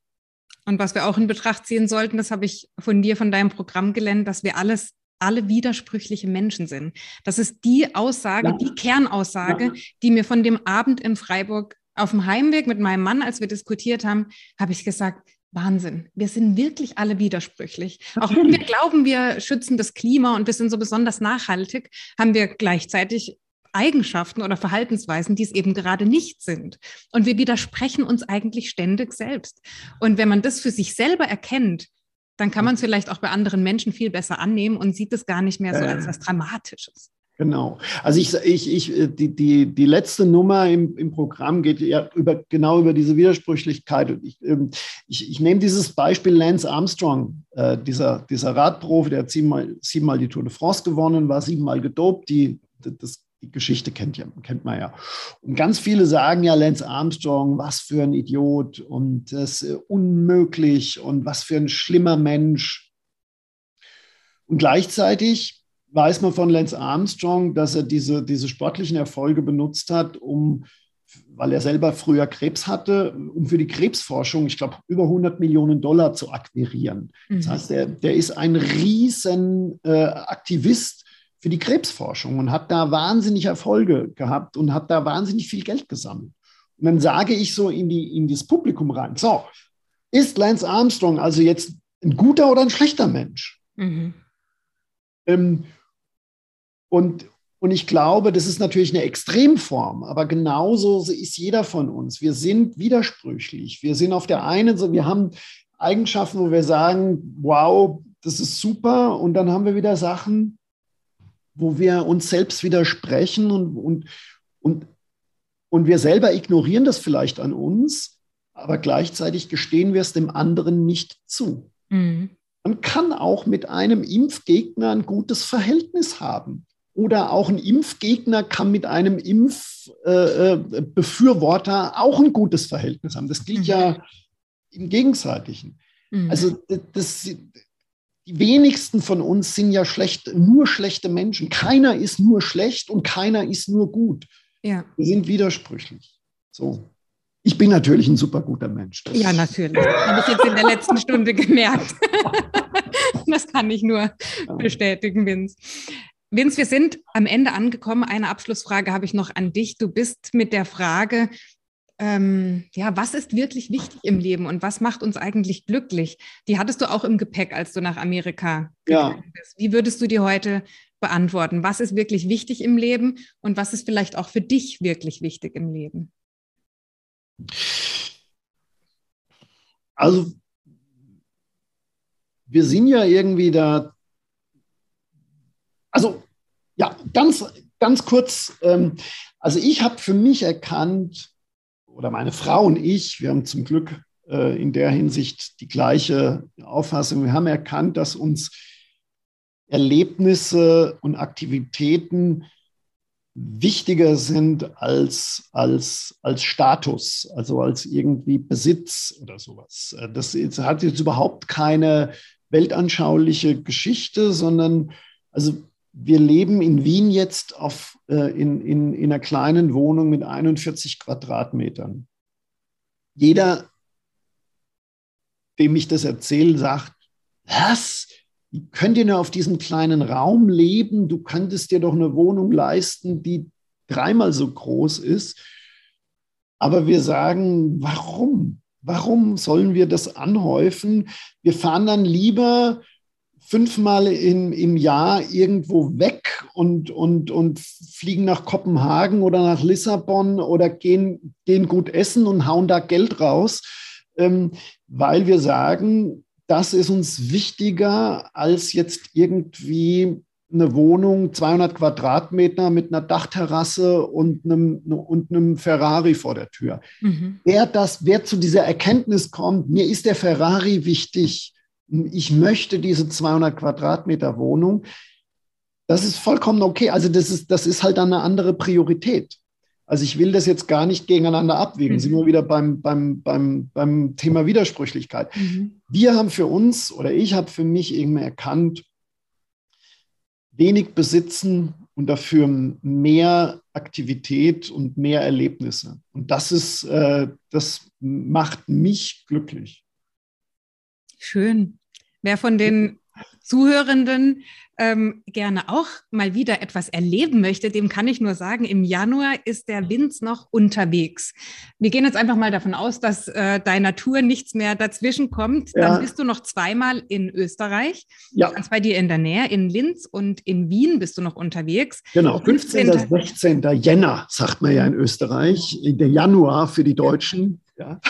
Und was wir auch in Betracht ziehen sollten, das habe ich von dir, von deinem Programm gelernt, dass wir alles alle widersprüchliche Menschen sind. Das ist die Aussage, ja. die Kernaussage, ja. die mir von dem Abend in Freiburg auf dem Heimweg mit meinem Mann, als wir diskutiert haben, habe ich gesagt, Wahnsinn. Wir sind wirklich alle widersprüchlich. Auch wenn wir glauben, wir schützen das Klima und wir sind so besonders nachhaltig, haben wir gleichzeitig Eigenschaften oder Verhaltensweisen, die es eben gerade nicht sind. Und wir widersprechen uns eigentlich ständig selbst. Und wenn man das für sich selber erkennt, dann kann man es vielleicht auch bei anderen Menschen viel besser annehmen und sieht es gar nicht mehr so als was Dramatisches. Genau. Also ich, ich, ich, äh, die, die, die letzte Nummer im, im Programm geht ja über, genau über diese Widersprüchlichkeit. Und ich, ähm, ich, ich nehme dieses Beispiel Lance Armstrong, äh, dieser, dieser Radprofi, der hat siebenmal, siebenmal die Tour de France gewonnen, war siebenmal gedopt. Die, das, die Geschichte kennt, ja, kennt man ja. Und ganz viele sagen ja, Lance Armstrong, was für ein Idiot und das ist unmöglich und was für ein schlimmer Mensch. Und gleichzeitig weiß man von Lance Armstrong, dass er diese, diese sportlichen Erfolge benutzt hat, um, weil er selber früher Krebs hatte, um für die Krebsforschung, ich glaube, über 100 Millionen Dollar zu akquirieren. Mhm. Das heißt, der, der ist ein riesen äh, Aktivist für die Krebsforschung und hat da wahnsinnig Erfolge gehabt und hat da wahnsinnig viel Geld gesammelt. Und dann sage ich so in, die, in das Publikum rein, so, ist Lance Armstrong also jetzt ein guter oder ein schlechter Mensch? Mhm. Ähm, und, und ich glaube, das ist natürlich eine Extremform, aber genauso ist jeder von uns. Wir sind widersprüchlich. Wir sind auf der einen Seite, wir haben Eigenschaften, wo wir sagen, wow, das ist super. Und dann haben wir wieder Sachen, wo wir uns selbst widersprechen und, und, und, und wir selber ignorieren das vielleicht an uns, aber gleichzeitig gestehen wir es dem anderen nicht zu. Mhm. Man kann auch mit einem Impfgegner ein gutes Verhältnis haben. Oder auch ein Impfgegner kann mit einem Impfbefürworter äh, auch ein gutes Verhältnis haben. Das gilt mhm. ja im Gegenseitigen. Mhm. Also das, die wenigsten von uns sind ja schlecht, nur schlechte Menschen. Keiner ist nur schlecht und keiner ist nur gut. Ja. Wir sind widersprüchlich. So. Ich bin natürlich ein super guter Mensch. Das ja, natürlich. Habe ich jetzt in der letzten Stunde gemerkt. das kann ich nur bestätigen, Vince. Vince, wir sind am Ende angekommen. Eine Abschlussfrage habe ich noch an dich. Du bist mit der Frage, ähm, ja, was ist wirklich wichtig im Leben und was macht uns eigentlich glücklich? Die hattest du auch im Gepäck, als du nach Amerika gegangen ja. bist. Wie würdest du die heute beantworten? Was ist wirklich wichtig im Leben und was ist vielleicht auch für dich wirklich wichtig im Leben? Also, wir sind ja irgendwie da also ja, ganz, ganz kurz. Ähm, also ich habe für mich erkannt, oder meine Frau und ich, wir haben zum Glück äh, in der Hinsicht die gleiche Auffassung. Wir haben erkannt, dass uns Erlebnisse und Aktivitäten wichtiger sind als, als, als Status, also als irgendwie Besitz oder sowas. Das hat jetzt überhaupt keine weltanschauliche Geschichte, sondern also wir leben in Wien jetzt auf, äh, in, in, in einer kleinen Wohnung mit 41 Quadratmetern. Jeder, dem ich das erzähle, sagt, was? Wie könnt ihr nur auf diesem kleinen Raum leben? Du könntest dir doch eine Wohnung leisten, die dreimal so groß ist. Aber wir sagen, warum? Warum sollen wir das anhäufen? Wir fahren dann lieber fünfmal in, im Jahr irgendwo weg und, und, und fliegen nach Kopenhagen oder nach Lissabon oder gehen, gehen gut essen und hauen da Geld raus, ähm, weil wir sagen, das ist uns wichtiger als jetzt irgendwie eine Wohnung, 200 Quadratmeter mit einer Dachterrasse und einem, und einem Ferrari vor der Tür. Mhm. Wer, das, wer zu dieser Erkenntnis kommt, mir ist der Ferrari wichtig, ich möchte diese 200 Quadratmeter Wohnung. Das ist vollkommen okay. Also das ist, das ist halt eine andere Priorität. Also ich will das jetzt gar nicht gegeneinander abwägen. Mhm. Sind wir wieder beim, beim, beim, beim Thema Widersprüchlichkeit. Mhm. Wir haben für uns oder ich habe für mich irgendwie erkannt, wenig besitzen und dafür mehr Aktivität und mehr Erlebnisse. Und das ist, äh, das macht mich glücklich. Schön. Wer von den Zuhörenden ähm, gerne auch mal wieder etwas erleben möchte, dem kann ich nur sagen, im Januar ist der Vince noch unterwegs. Wir gehen jetzt einfach mal davon aus, dass äh, deiner Tour nichts mehr dazwischen kommt. Ja. Dann bist du noch zweimal in Österreich. Ja. Ganz bei dir in der Nähe, in Linz und in Wien bist du noch unterwegs. Genau, 15. 16. Jänner, sagt man ja in Österreich. Der Januar für die Deutschen. Ja.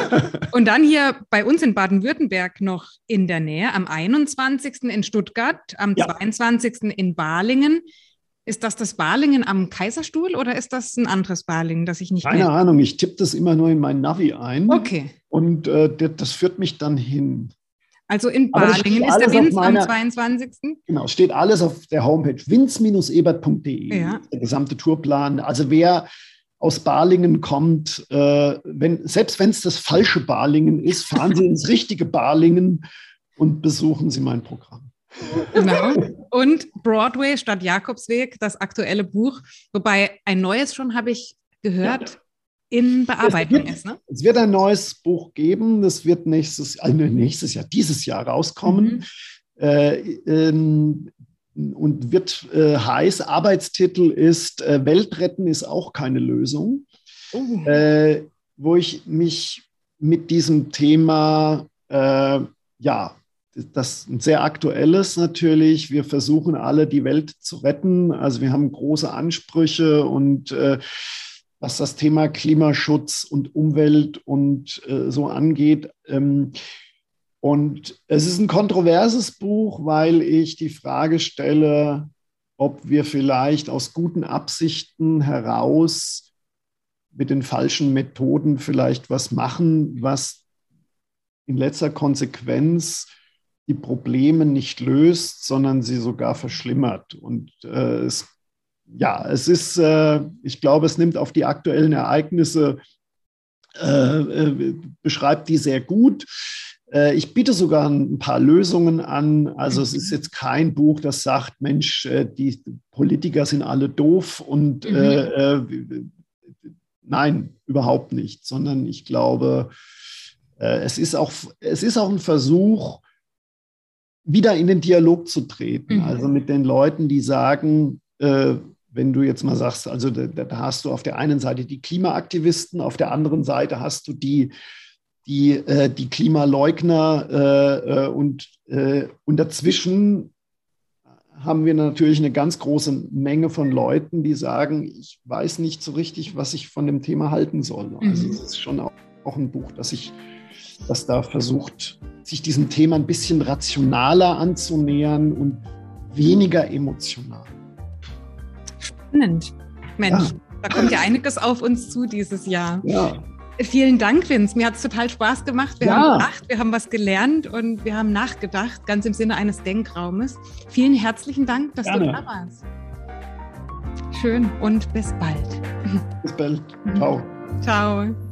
und dann hier bei uns in Baden-Württemberg noch in der Nähe, am 21. in Stuttgart, am ja. 22. in Balingen. Ist das das Balingen am Kaiserstuhl oder ist das ein anderes Balingen, das ich nicht Keine kenne? Ahnung, ich tippe das immer nur in mein Navi ein. Okay. Und äh, das führt mich dann hin. Also in Balingen ist der Winz meiner, am 22. Genau, steht alles auf der Homepage winz-ebert.de, ja. der gesamte Tourplan. Also wer aus Balingen kommt, äh, wenn, selbst wenn es das falsche Balingen ist, fahren Sie ins richtige Balingen und besuchen Sie mein Programm. Genau. Und Broadway statt Jakobsweg, das aktuelle Buch, wobei ein neues schon habe ich gehört. Ja. In Bearbeitung es wird, ist. Ne? Es wird ein neues Buch geben. Das wird nächstes, also nächstes Jahr, dieses Jahr rauskommen. Mhm. Äh, ähm, und wird äh, heiß. Arbeitstitel ist äh, Weltretten ist auch keine Lösung, oh. äh, wo ich mich mit diesem Thema, äh, ja, das ist sehr aktuelles natürlich. Wir versuchen alle die Welt zu retten. Also wir haben große Ansprüche und äh, was das Thema Klimaschutz und Umwelt und äh, so angeht. Ähm, und es ist ein kontroverses Buch, weil ich die Frage stelle, ob wir vielleicht aus guten Absichten heraus mit den falschen Methoden vielleicht was machen, was in letzter Konsequenz die Probleme nicht löst, sondern sie sogar verschlimmert. Und äh, es, ja, es ist, äh, ich glaube, es nimmt auf die aktuellen Ereignisse, äh, äh beschreibt die sehr gut. Äh, ich biete sogar ein paar Lösungen an. Also es ist mhm. jetzt kein Buch, das sagt, Mensch, äh, die Politiker sind alle doof und mhm. äh, äh, nein, überhaupt nicht, sondern ich glaube, äh, es, ist auch, es ist auch ein Versuch, wieder in den Dialog zu treten. Mhm. Also mit den Leuten, die sagen, äh, wenn du jetzt mal sagst, also da, da, hast du auf der einen Seite die Klimaaktivisten, auf der anderen Seite hast du die die, äh, die Klimaleugner äh, äh, und, äh, und dazwischen haben wir natürlich eine ganz große Menge von Leuten, die sagen, ich weiß nicht so richtig, was ich von dem Thema halten soll. Also mhm. es ist schon auch, auch ein Buch, das ich das da versucht, sich diesem Thema ein bisschen rationaler anzunähern und weniger emotional. Spannend. Mensch, ja. da kommt ja einiges auf uns zu dieses Jahr. Ja. Vielen Dank, Vince. Mir hat es total Spaß gemacht. Wir ja. haben gelacht, wir haben was gelernt und wir haben nachgedacht, ganz im Sinne eines Denkraumes. Vielen herzlichen Dank, dass Gerne. du da warst. Schön und bis bald. Bis bald. Ciao. Ciao.